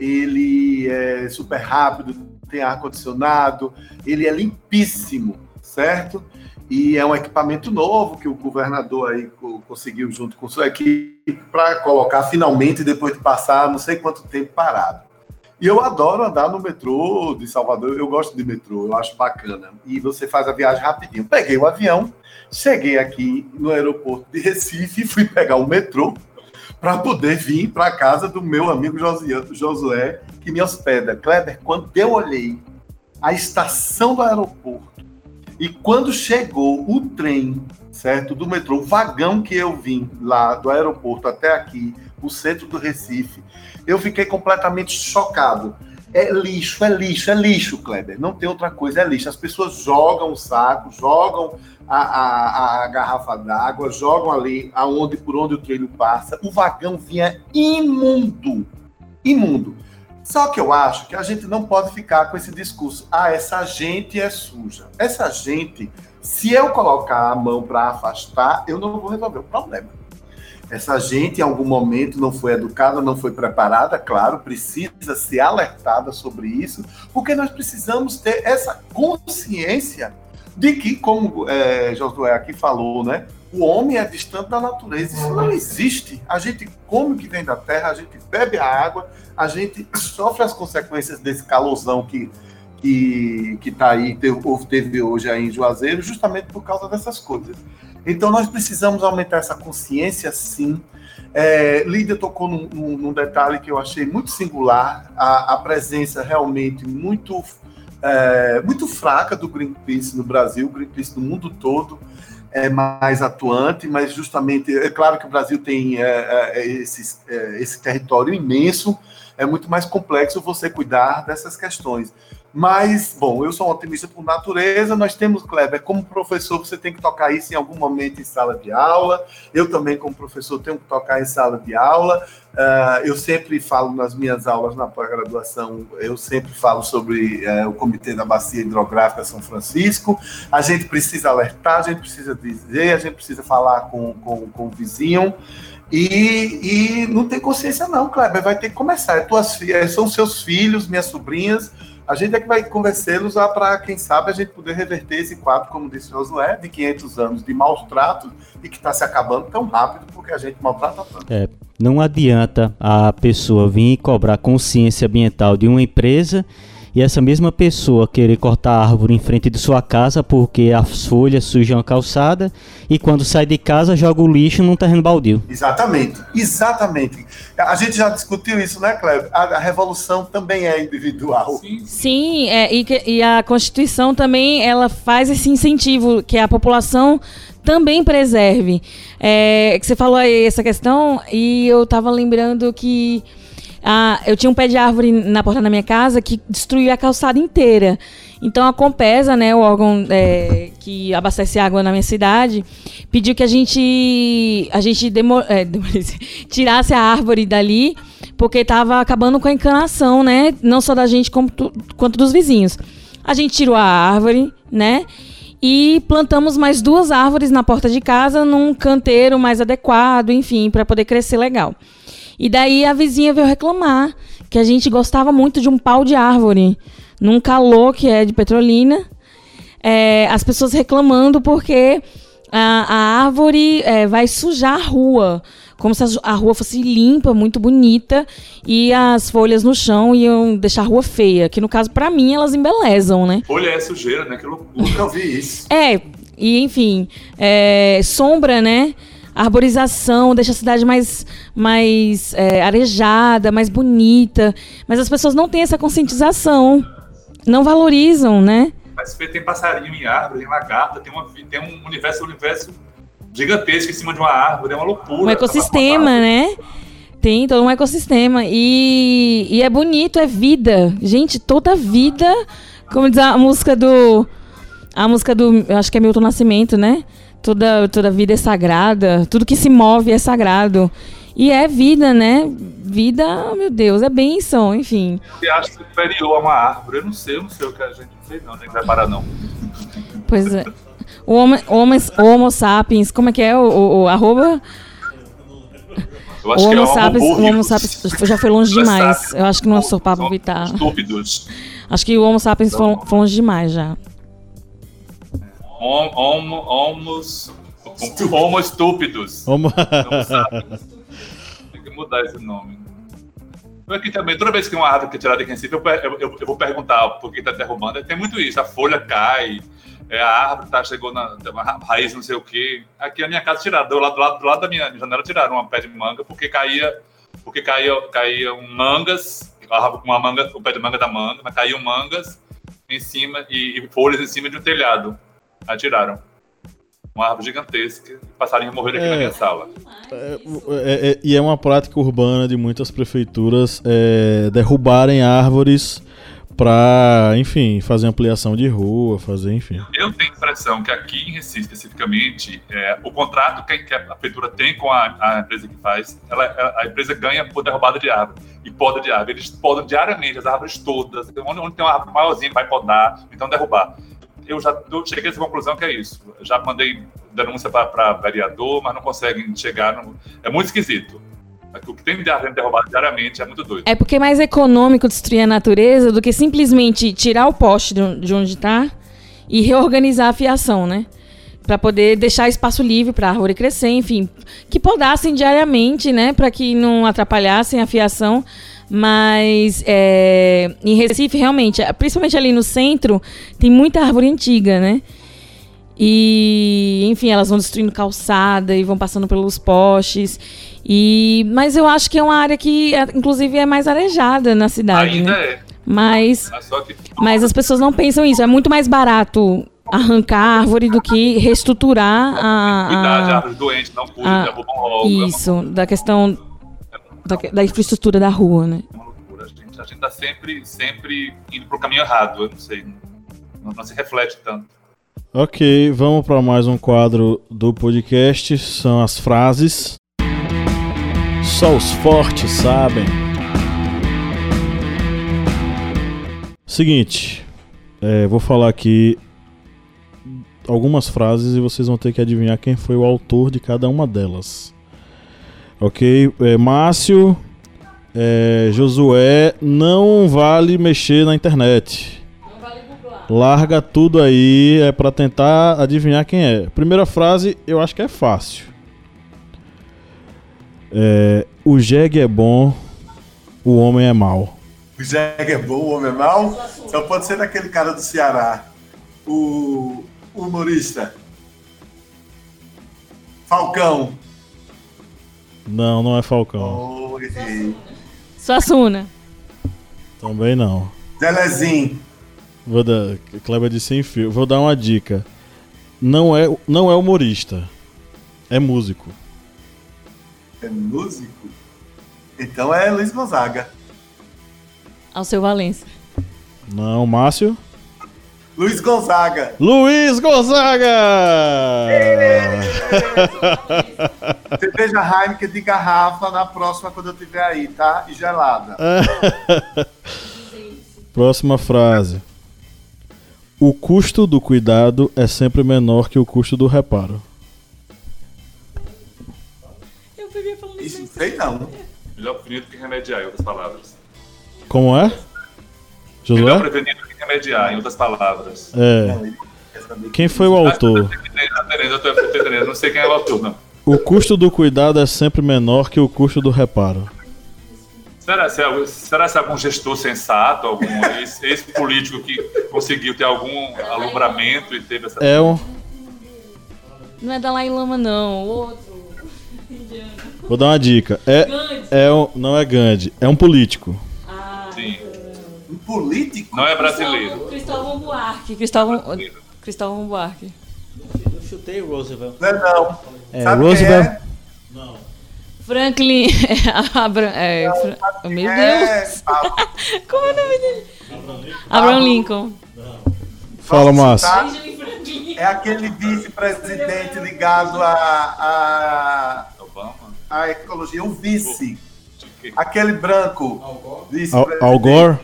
Ele é super rápido, tem ar-condicionado, ele é limpíssimo, certo? E é um equipamento novo que o governador aí conseguiu junto com sua equipe para colocar finalmente depois de passar não sei quanto tempo parado. E eu adoro andar no metrô de Salvador, eu gosto de metrô, eu acho bacana. E você faz a viagem rapidinho. Peguei o avião, cheguei aqui no aeroporto de Recife, fui pegar o metrô, para poder vir para a casa do meu amigo Josué, que me hospeda. Kleber, quando eu olhei a estação do aeroporto e quando chegou o trem, certo, do metrô, o vagão que eu vim lá do aeroporto até aqui, o centro do Recife, eu fiquei completamente chocado. É lixo, é lixo, é lixo, Kleber. Não tem outra coisa, é lixo. As pessoas jogam o saco, jogam a, a, a garrafa d'água, jogam ali aonde, por onde o trilho passa. O vagão vinha imundo. Imundo. Só que eu acho que a gente não pode ficar com esse discurso. Ah, essa gente é suja. Essa gente, se eu colocar a mão para afastar, eu não vou resolver o problema. Essa gente, em algum momento, não foi educada, não foi preparada, claro, precisa ser alertada sobre isso, porque nós precisamos ter essa consciência de que, como é, Josué aqui falou, né? O homem é distante da natureza. Isso não existe. A gente come o que vem da terra, a gente bebe a água, a gente sofre as consequências desse calorzão que que está aí, teve, teve hoje aí em Juazeiro, justamente por causa dessas coisas. Então, nós precisamos aumentar essa consciência, sim. É, Lídia tocou num, num, detalhe que eu achei muito singular, a, a presença realmente muito, é, muito fraca do Greenpeace no Brasil, Greenpeace no mundo todo é mais atuante, mas justamente, é claro que o Brasil tem é, é, esse, é, esse território imenso, é muito mais complexo você cuidar dessas questões. Mas, bom, eu sou um otimista por natureza. Nós temos, Kleber, como professor, você tem que tocar isso em algum momento em sala de aula. Eu também, como professor, tenho que tocar em sala de aula. Uh, eu sempre falo nas minhas aulas na pós-graduação, eu sempre falo sobre uh, o Comitê da Bacia Hidrográfica São Francisco. A gente precisa alertar, a gente precisa dizer, a gente precisa falar com, com, com o vizinho. E, e não tem consciência, não, Kleber. Vai ter que começar. É tuas, são seus filhos, minhas sobrinhas a gente é que vai convencê-los para, quem sabe, a gente poder reverter esse quadro, como disse Josué, de 500 anos de maus tratos e que está se acabando tão rápido porque a gente maltrata tanto. É, não adianta a pessoa vir cobrar consciência ambiental de uma empresa e essa mesma pessoa querer cortar a árvore em frente de sua casa porque as folhas sujam a calçada e quando sai de casa joga o lixo num terreno baldio. Exatamente, exatamente. A gente já discutiu isso, né, Cleber? A, a revolução também é individual. Sim, Sim é, e, e a Constituição também ela faz esse incentivo que a população também preserve. É, que você falou aí essa questão e eu estava lembrando que ah, eu tinha um pé de árvore na porta da minha casa que destruiu a calçada inteira. Então a Compesa, né, o órgão é, que abastece água na minha cidade, pediu que a gente a gente demo, é, tirasse a árvore dali, porque estava acabando com a encanação, né, não só da gente como, quanto dos vizinhos. A gente tirou a árvore, né, e plantamos mais duas árvores na porta de casa num canteiro mais adequado, enfim, para poder crescer legal. E daí a vizinha veio reclamar que a gente gostava muito de um pau de árvore. Num calor que é de Petrolina. É, as pessoas reclamando porque a, a árvore é, vai sujar a rua. Como se a, a rua fosse limpa, muito bonita, e as folhas no chão iam deixar a rua feia. Que no caso, para mim, elas embelezam, né? Folha é sujeira, né? Que loucura. Eu vi isso. É, e enfim, é, sombra, né? Arborização, deixa a cidade mais, mais é, arejada, mais bonita. Mas as pessoas não têm essa conscientização. Não valorizam, né? Mas tem passarinho em árvore, tem lagarta, tem, uma, tem um universo, um universo gigantesco em cima de uma árvore, é uma loucura. Um ecossistema, né? Tem todo um ecossistema. E, e é bonito, é vida. Gente, toda vida, como diz a música do. A música do. Acho que é Milton Nascimento, né? Toda, toda vida é sagrada, tudo que se move é sagrado. E é vida, né? Vida, oh, meu Deus, é bênção, enfim. Você acha superior a uma árvore? Eu não sei, eu não sei o que a gente não sei não, nem vai parar não. Pois é. O homo, homo, homo sapiens, como é que é o, o, o arroba? Eu acho o Homo, que é sapiens, o Homo sapiens já foi longe demais. Eu acho que não sou papo vitar. Estúpidos. Acho que o Homo sapiens foi, foi longe demais já. Homo, homos, homo estúpidos. Homo... Tem que mudar esse nome. Aqui também, toda vez que uma árvore é tirada de Recife, eu, eu, eu, eu, vou perguntar por que está derrubando. Tem muito isso, a folha cai, é, a árvore tá, chegou na raiz, não sei o quê. Aqui a minha casa tiraram, do lado, do lado, do lado da minha janela tiraram uma pé de manga, porque caía, porque caía, caíam mangas, uma manga, o pé de manga da manga, mas caíam mangas em cima e, e folhas em cima de um telhado. Atiraram. uma árvore gigantesca e passarinho morreram aqui É. na minha sala. É, é- e é uma prática urbana de muitas prefeituras é, derrubarem árvores pra, enfim, fazer ampliação de rua, fazer, enfim. Eu tenho a impressão que aqui em Recife, especificamente, é, o contrato que, a prefeitura tem com a, a empresa que faz, ela, ela- a empresa ganha por derrubada de árvore e poda de árvore. Eles podam diariamente as árvores todas. Onde, onde tem uma árvore maiorzinha, vai podar, então derrubar. Eu já eu cheguei a essa conclusão que é isso. Já mandei denúncia para vereador, mas não conseguem chegar. No... É muito esquisito. O que tem de árvore derrubada diariamente é muito doido. É porque é mais econômico destruir a natureza do que simplesmente tirar o poste de on- de onde está e reorganizar a fiação, né? Pra poder deixar espaço livre para a árvore crescer, enfim, que podassem diariamente, né, Pra que não atrapalhassem a fiação. Mas é, em Recife, realmente, principalmente ali no centro, tem muita árvore antiga, né? E, enfim, elas vão destruindo calçada e vão passando pelos postes. E, mas eu acho que é uma área que, é, inclusive, é mais arejada na cidade, Ainda né? é. Mas, que mas as pessoas não pensam isso. É muito mais barato arrancar a árvore do que reestruturar a, cuidar de a- árvores doentes, não cuidam, a- derrubam logo. é isso, da questão da, da infraestrutura da rua, né? uma loucura. A gente, a gente tá sempre, sempre indo pro caminho errado, eu não sei. Não, não se reflete tanto. Ok, vamos para mais um quadro do podcast. São as frases. Só os fortes sabem. Seguinte, é, vou falar aqui algumas frases e vocês vão ter que adivinhar quem foi o autor de cada uma delas. Ok? É, Márcio, é, Josué, não vale mexer na internet. Larga tudo aí, é pra tentar adivinhar quem é. Primeira frase, eu acho que é fácil. É, o jegue é bom, o homem é mau. O Jeg é bom, o homem é mau? Só pode ser daquele cara do Ceará. O humorista. Falcão. Não, não é Falcão. Oh. Suassuna. Também não. Zelezinho. Vou dar, Kleber disse sem fio. Vou dar uma dica. Não é, não é humorista. É músico. É músico? Então é Luiz Gonzaga. Ao seu Valença. Não, Márcio. Luiz Gonzaga. Luiz Gonzaga! Cerveja Heineken de garrafa na próxima quando eu tiver aí, tá? E gelada. Próxima frase. O custo do cuidado é sempre menor que o custo do reparo. Eu queria falar Isso não sei não. Melhor prevenir do que remediar, em outras palavras. Como é? Melhor Josué? prevenir do que remediar, em outras palavras. É. Quem foi o autor? Não sei quem é o autor, não. O custo do cuidado é sempre menor que o custo do reparo. Será se, é- será se é algum gestor sensato, algum ex- ex-político que conseguiu ter algum alumbramento e teve essa. É um. Não é Dalai Lama, não. Outro. Vou dar uma dica. É, Gandhi. é um, não é Gandhi, é um político. Político? Não é brasileiro. Cristóvão Buarque. Cristóvão, Cristóvão Buarque. Eu chutei o Roosevelt. Não é não. É, Sabe Roosevelt. quem Franklin. Abra, é, Fra- Meu é? Deus. É, Paulo. Como é o nome dele? Abraham Lincoln. Fala, Posso Márcio. É aquele vice-presidente ligado à a, a, a ecologia, um vice. Aquele branco. Al, Vice-presidente. Al Gore?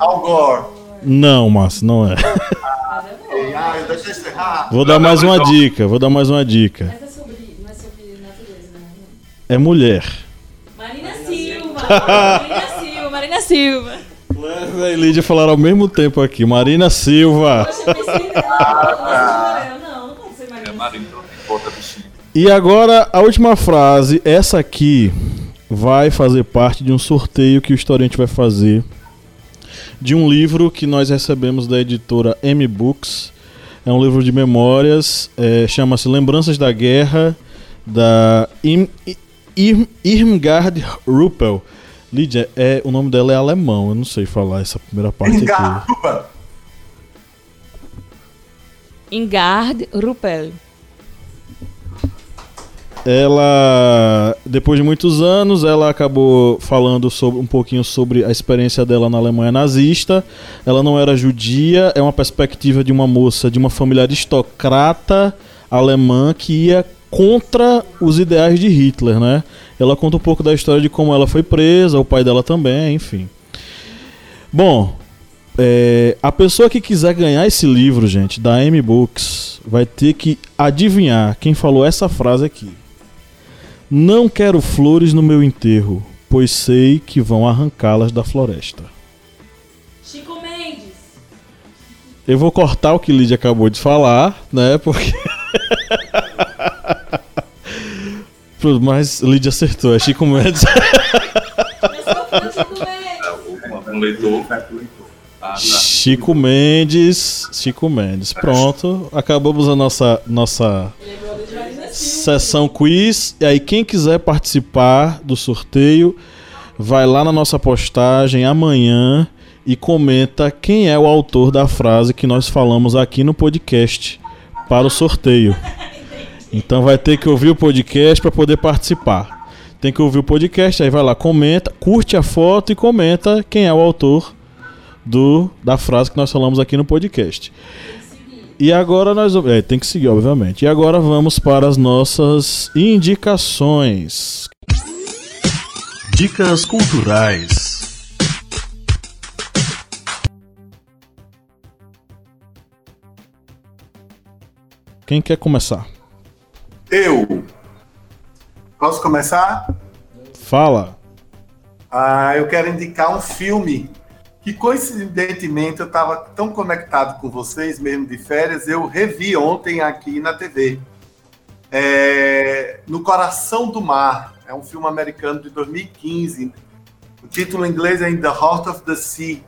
Al Gore. Não, Márcio, não é. Ei, Ah, deixa eu errar. Vou dar mais uma dica, vou dar mais uma dica. Mas é sobre, não é sobre natureza, né? É mulher. Marina Silva. Marina Silva. Marina Silva. Clever e Lídia falaram ao mesmo tempo aqui. Marina Silva. Poxa. Não, não pode ser É Marina não importa, bichinho. E agora a última frase. Essa aqui vai fazer parte de um sorteio que o Historiante vai fazer de um livro que nós recebemos da editora M Books. É um livro de memórias, é, chama-se Lembranças da Guerra, da Im, Im, Irmgard Ruppel. Lídia, é, o nome dela é alemão, eu não sei falar essa primeira parte aqui. Engarrupa. Ingard Ruppel. Ela, depois de muitos anos, ela acabou falando sobre, um pouquinho sobre a experiência dela na Alemanha nazista. Ela não era judia, é uma perspectiva de uma moça de uma família aristocrata alemã que ia contra os ideais de Hitler, né? Ela conta um pouco da história de como ela foi presa, o pai dela também, enfim. Bom, é, a pessoa que quiser ganhar esse livro, gente, da M Books, vai ter que adivinhar quem falou essa frase aqui. Não quero flores no meu enterro, pois sei que vão arrancá-las da floresta. Chico Mendes. Eu vou cortar o que Lídia acabou de falar, né? Porque. Mas Lídia acertou, é Chico Mendes. Eu sou fã de Chico Mendes. Um leitor. Ah, tá. Chico Mendes. Chico Mendes. Pronto. Acabamos a nossa, nossa sessão quiz. E aí, quem quiser participar do sorteio, vai lá na nossa postagem amanhã e comenta quem é o autor da frase que nós falamos aqui no podcast para o sorteio. Então vai ter que ouvir o podcast para poder participar. Tem que ouvir o podcast, aí vai lá, comenta, curte a foto e comenta quem é o autor do da frase que nós falamos aqui no podcast. E agora nós é, tem que seguir, obviamente. E agora vamos para as nossas indicações. Dicas culturais. Quem quer começar? Eu. Posso começar? Fala. Ah, eu quero indicar um filme que, coincidentemente, eu estava tão conectado com vocês, mesmo de férias, eu revi ontem aqui na TV. É, no Coração do Mar. É um filme americano de 2015. O título em inglês é In the Heart of the Sea,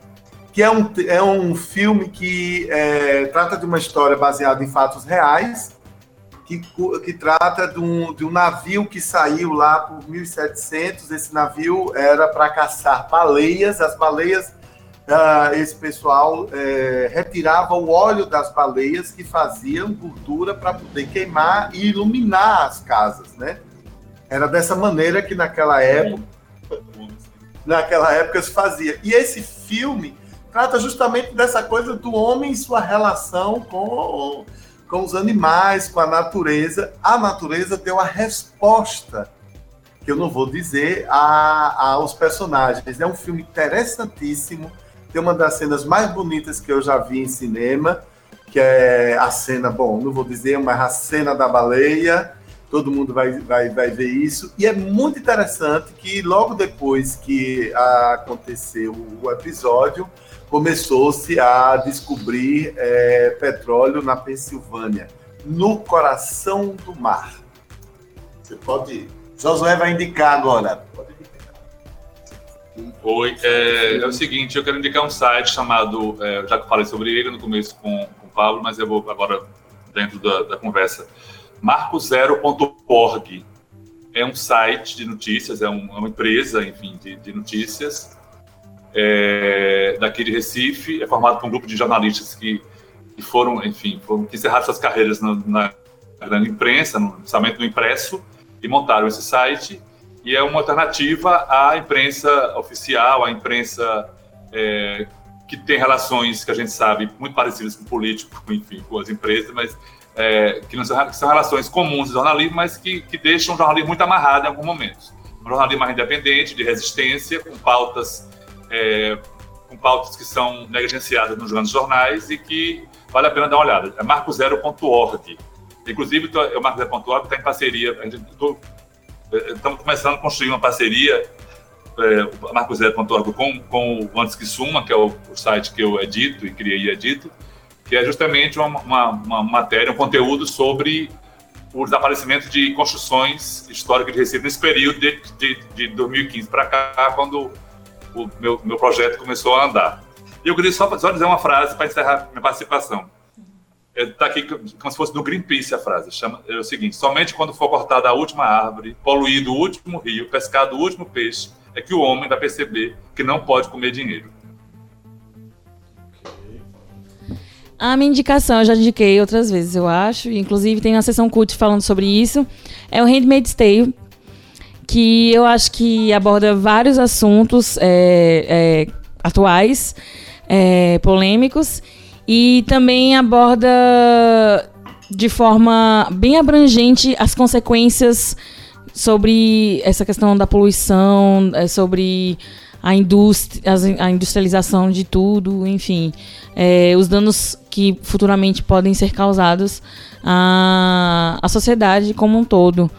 que é um, é um filme que é, trata de uma história baseada em fatos reais, que, que trata de um, de um navio que saiu lá por 1700. Esse navio era para caçar baleias. As baleias, ah, esse pessoal é, retirava o óleo das baleias que faziam gordura para poder queimar e iluminar as casas, né? Era dessa maneira que naquela época, naquela época se fazia. E esse filme trata justamente dessa coisa do homem e sua relação com com os animais, com a natureza. A natureza deu a resposta, que eu não vou dizer, a, aos personagens. É um filme interessantíssimo. Tem uma das cenas mais bonitas que eu já vi em cinema, que é a cena, bom, não vou dizer, mas a cena da baleia. Todo mundo vai, vai, vai ver isso. E é muito interessante que logo depois que aconteceu o episódio, começou-se a descobrir é, petróleo na Pensilvânia, no coração do mar. Você pode. Josué vai indicar agora. Pode. Oi, é, é o seguinte, eu quero indicar um site chamado, é, já que falei sobre ele no começo com, com o Pablo, mas eu vou agora dentro da, da conversa. marcozero.org é um site de notícias, é, um, é uma empresa, enfim, de, de notícias é, daqui de Recife, é formado por um grupo de jornalistas que, que foram, enfim, foram, que encerraram suas carreiras na, na grande imprensa, no lançamento do impresso, e montaram esse site. E é uma alternativa à imprensa oficial, à imprensa é, que tem relações que a gente sabe muito parecidas com político, enfim, com as empresas, mas é, que não são, que são relações comuns de jornalismo, mas que, que deixam o jornalismo muito amarrado em alguns momentos. Um jornalismo mais independente, de resistência, com pautas é, com pautas que são negligenciadas nos grandes jornais e que vale a pena dar uma olhada. É marcozero.org. Inclusive, o marcozero.org está em parceria. Estamos começando a construir uma parceria, é, marcozero.org, com, com o Antes Que Suma, que é o, o, site que eu edito e criei e edito, que é justamente uma, uma, uma matéria, um conteúdo sobre o desaparecimento de construções históricas de Recife nesse período de, de, de 2015 para cá, quando o meu, meu projeto começou a andar. E eu queria só, só dizer uma frase para encerrar minha participação. Está aqui como se fosse do Greenpeace a frase. Chama, é o seguinte: somente quando for cortada a última árvore, poluído o último rio, pescado o último peixe, é que o homem vai perceber que não pode comer dinheiro. A minha indicação, eu já indiquei outras vezes, eu acho. Inclusive tem uma sessão cult falando sobre isso. É o Handmaid's Tale, que eu acho que aborda vários assuntos é, é, atuais, é, polêmicos, e também aborda de forma bem abrangente as consequências sobre essa questão da poluição, é, sobre a, indústria, a industrialização de tudo, enfim, é, os danos que futuramente podem ser causados à, à sociedade como um todo.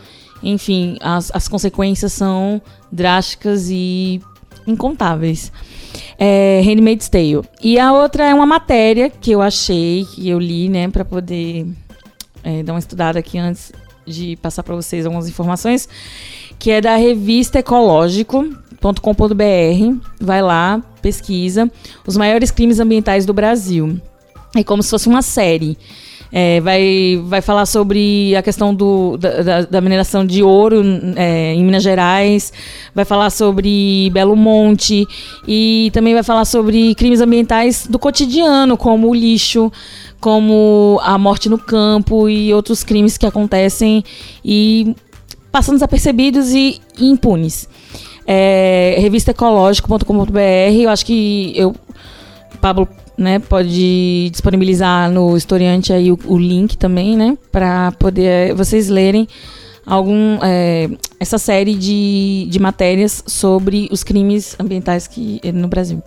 Enfim, as, as consequências são drásticas e incontáveis. É, Handmaid's Tale. E a outra é uma matéria que eu achei, que eu li, né, para poder é, dar uma estudada aqui antes de passar para vocês algumas informações, que é da revista ecológico.com.br. Vai lá, pesquisa os maiores crimes ambientais do Brasil. É como se fosse uma série. É, vai, vai falar sobre a questão do, da, da mineração de ouro é, em Minas Gerais, vai falar sobre Belo Monte e também vai falar sobre crimes ambientais do cotidiano, como o lixo, como a morte no campo e outros crimes que acontecem e passando desapercebidos e, e impunes. É, revistaecológico.com.br, eu acho que eu, Pablo né, pode disponibilizar no historiante aí o, o link também, né, para poder vocês lerem algum é, essa série de, de matérias sobre os crimes ambientais que no Brasil.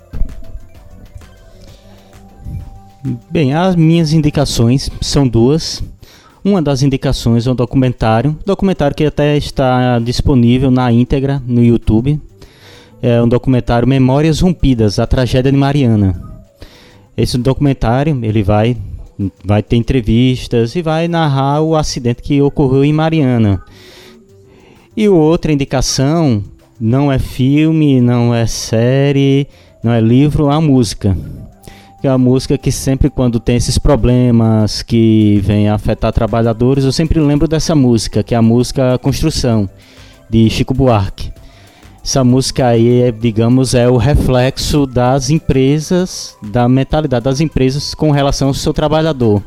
Bem, as minhas indicações são duas. Uma das indicações é um documentário, documentário que até está disponível na íntegra no YouTube. É um documentário Memórias Rompidas, a tragédia de Mariana. Esse documentário, ele vai vai ter entrevistas e vai narrar o acidente que ocorreu em Mariana. E outra indicação não é filme, não é série, não é livro, é a música é a música que sempre quando tem esses problemas que vem afetar trabalhadores, eu sempre lembro dessa música, que é a música Construção, de Chico Buarque. Essa música aí, é, digamos, é o reflexo das empresas, da mentalidade das empresas com relação ao seu trabalhador.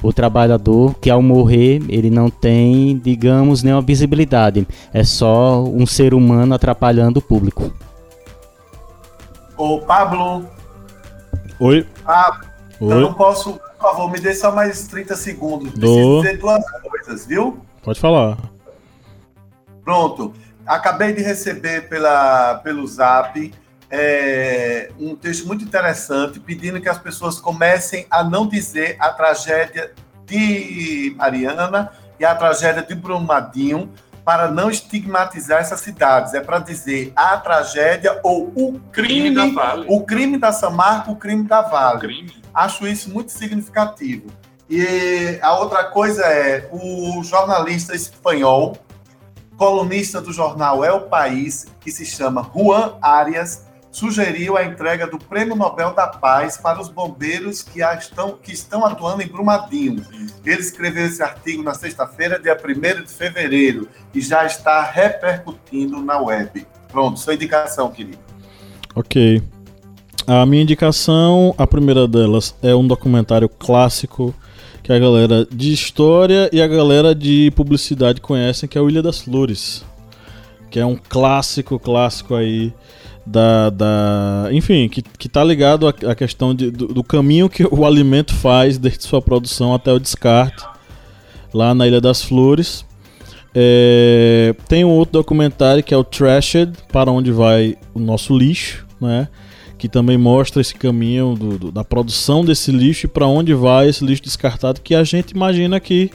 O trabalhador que ao morrer, ele não tem, digamos, nenhuma visibilidade. É só um ser humano atrapalhando o público. Ô Pablo, Oi. Ah, Oi. eu não posso, por favor, me dê só mais 30 segundos. Preciso dizer duas coisas, viu? Pode falar. Pronto. Acabei de receber pela, pelo zap é, um texto muito interessante pedindo que as pessoas comecem a não dizer a tragédia de Mariana e a tragédia de Brumadinho para não estigmatizar essas cidades. É para dizer a tragédia ou o crime, Crime da Vale. o crime da Samarco, o crime da Vale. Crime. Acho isso muito significativo. E a outra coisa é o jornalista espanhol, colunista do jornal É o País, que se chama Juan Arias, sugeriu a entrega do Prêmio Nobel da Paz para os bombeiros que, estão, que estão atuando em Brumadinho. Ele escreveu esse artigo na sexta-feira, dia 1 de fevereiro, e já está repercutindo na web. Pronto, sua indicação, querido. Ok. A minha indicação, a primeira delas, é um documentário clássico que a galera de história e a galera de publicidade conhecem, que é o Ilha das Flores. Que é um clássico, clássico aí da. da enfim, que, que tá ligado à, à questão de, do, do caminho que o alimento faz desde sua produção até o descarte, lá na Ilha das Flores. É, tem um outro documentário que é o Trashed, para onde vai o nosso lixo, né? Que também mostra esse caminho do, do- da produção desse lixo e para onde vai esse lixo descartado que a gente imagina que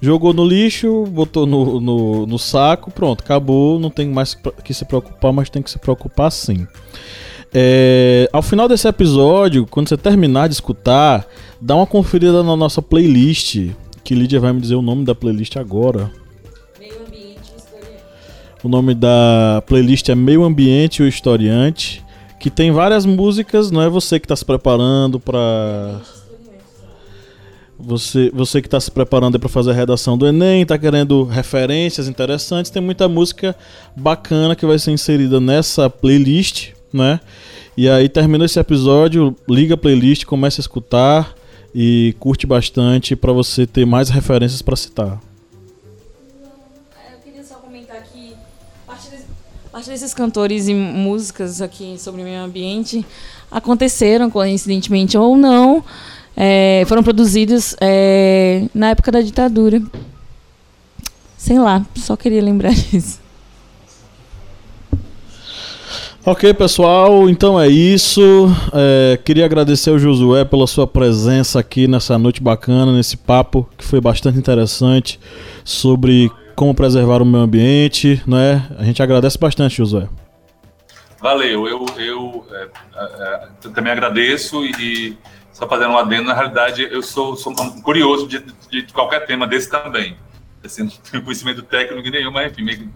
jogou no lixo, botou no, no, no saco, pronto, acabou, não tem mais que se preocupar, mas tem que se preocupar sim. É, ao final desse episódio, quando você terminar de escutar, dá uma conferida na nossa playlist, que Lídia vai me dizer o nome da playlist agora. O nome da playlist é Meio Ambiente e o Historiante, que tem várias músicas, não é você que está se preparando para você, você que está se preparando para fazer a redação do Enem, está querendo referências interessantes, tem muita música bacana que vai ser inserida nessa playlist, né? E aí termina esse episódio, liga a playlist, começa a escutar e curte bastante para você ter mais referências para citar. Parte desses cantores e músicas aqui sobre o meio ambiente aconteceram coincidentemente ou não, é, foram produzidos é, na época da ditadura. Sei lá, só queria lembrar disso. Ok, pessoal, então é isso. É, queria agradecer ao Josué pela sua presença aqui nessa noite bacana, nesse papo que foi bastante interessante sobre como preservar o meio ambiente, né? A gente agradece bastante, Josué. Valeu, eu, eu é, é, também agradeço e só fazendo um adendo, na realidade eu sou, sou curioso de, de, qualquer tema desse também. Assim, não tenho conhecimento técnico nenhum, mas enfim,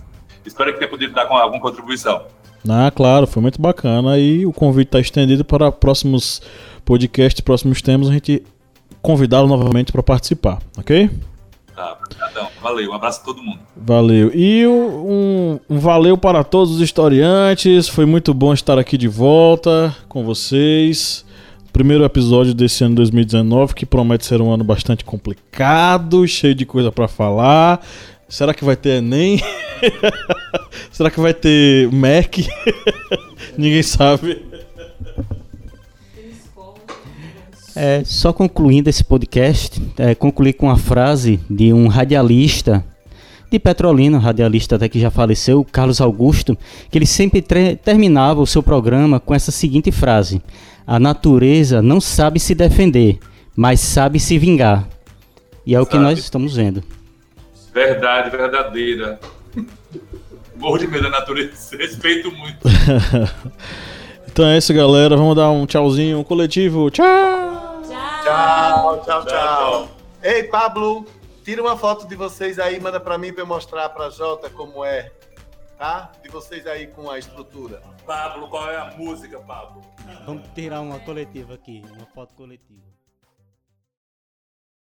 espero que tenha podido dar com alguma contribuição. Ah, claro, foi muito bacana. E o convite está estendido para próximos podcasts, próximos temas, a gente convidá-lo novamente para participar, ok? Tá, valeu, um abraço a todo mundo. Valeu. E um, um valeu para todos os historiantes, foi muito bom estar aqui de volta com vocês. Primeiro episódio desse ano 2019, que promete ser um ano bastante complicado, cheio de coisa para falar. Será que vai ter Enem? Será que vai ter Mac? Ninguém sabe. É, só concluindo esse podcast, é, concluir com a frase de um radialista de Petrolina, radialista até que já faleceu, Carlos Augusto, que ele sempre terminava o seu programa com essa seguinte frase: A natureza não sabe se defender, mas sabe se vingar. E é o que nós estamos vendo. Verdade, verdadeira. Morro de medo da natureza, respeito muito. então é isso, galera. Vamos dar um tchauzinho coletivo. Tchau! Tchau, tchau, tchau. Ei, Pablo, tira uma foto de vocês aí, manda para mim para eu mostrar para Jota como é, tá? De vocês aí com a estrutura. Pablo, qual é a música, Pablo? Vamos tirar uma coletiva aqui, uma foto coletiva.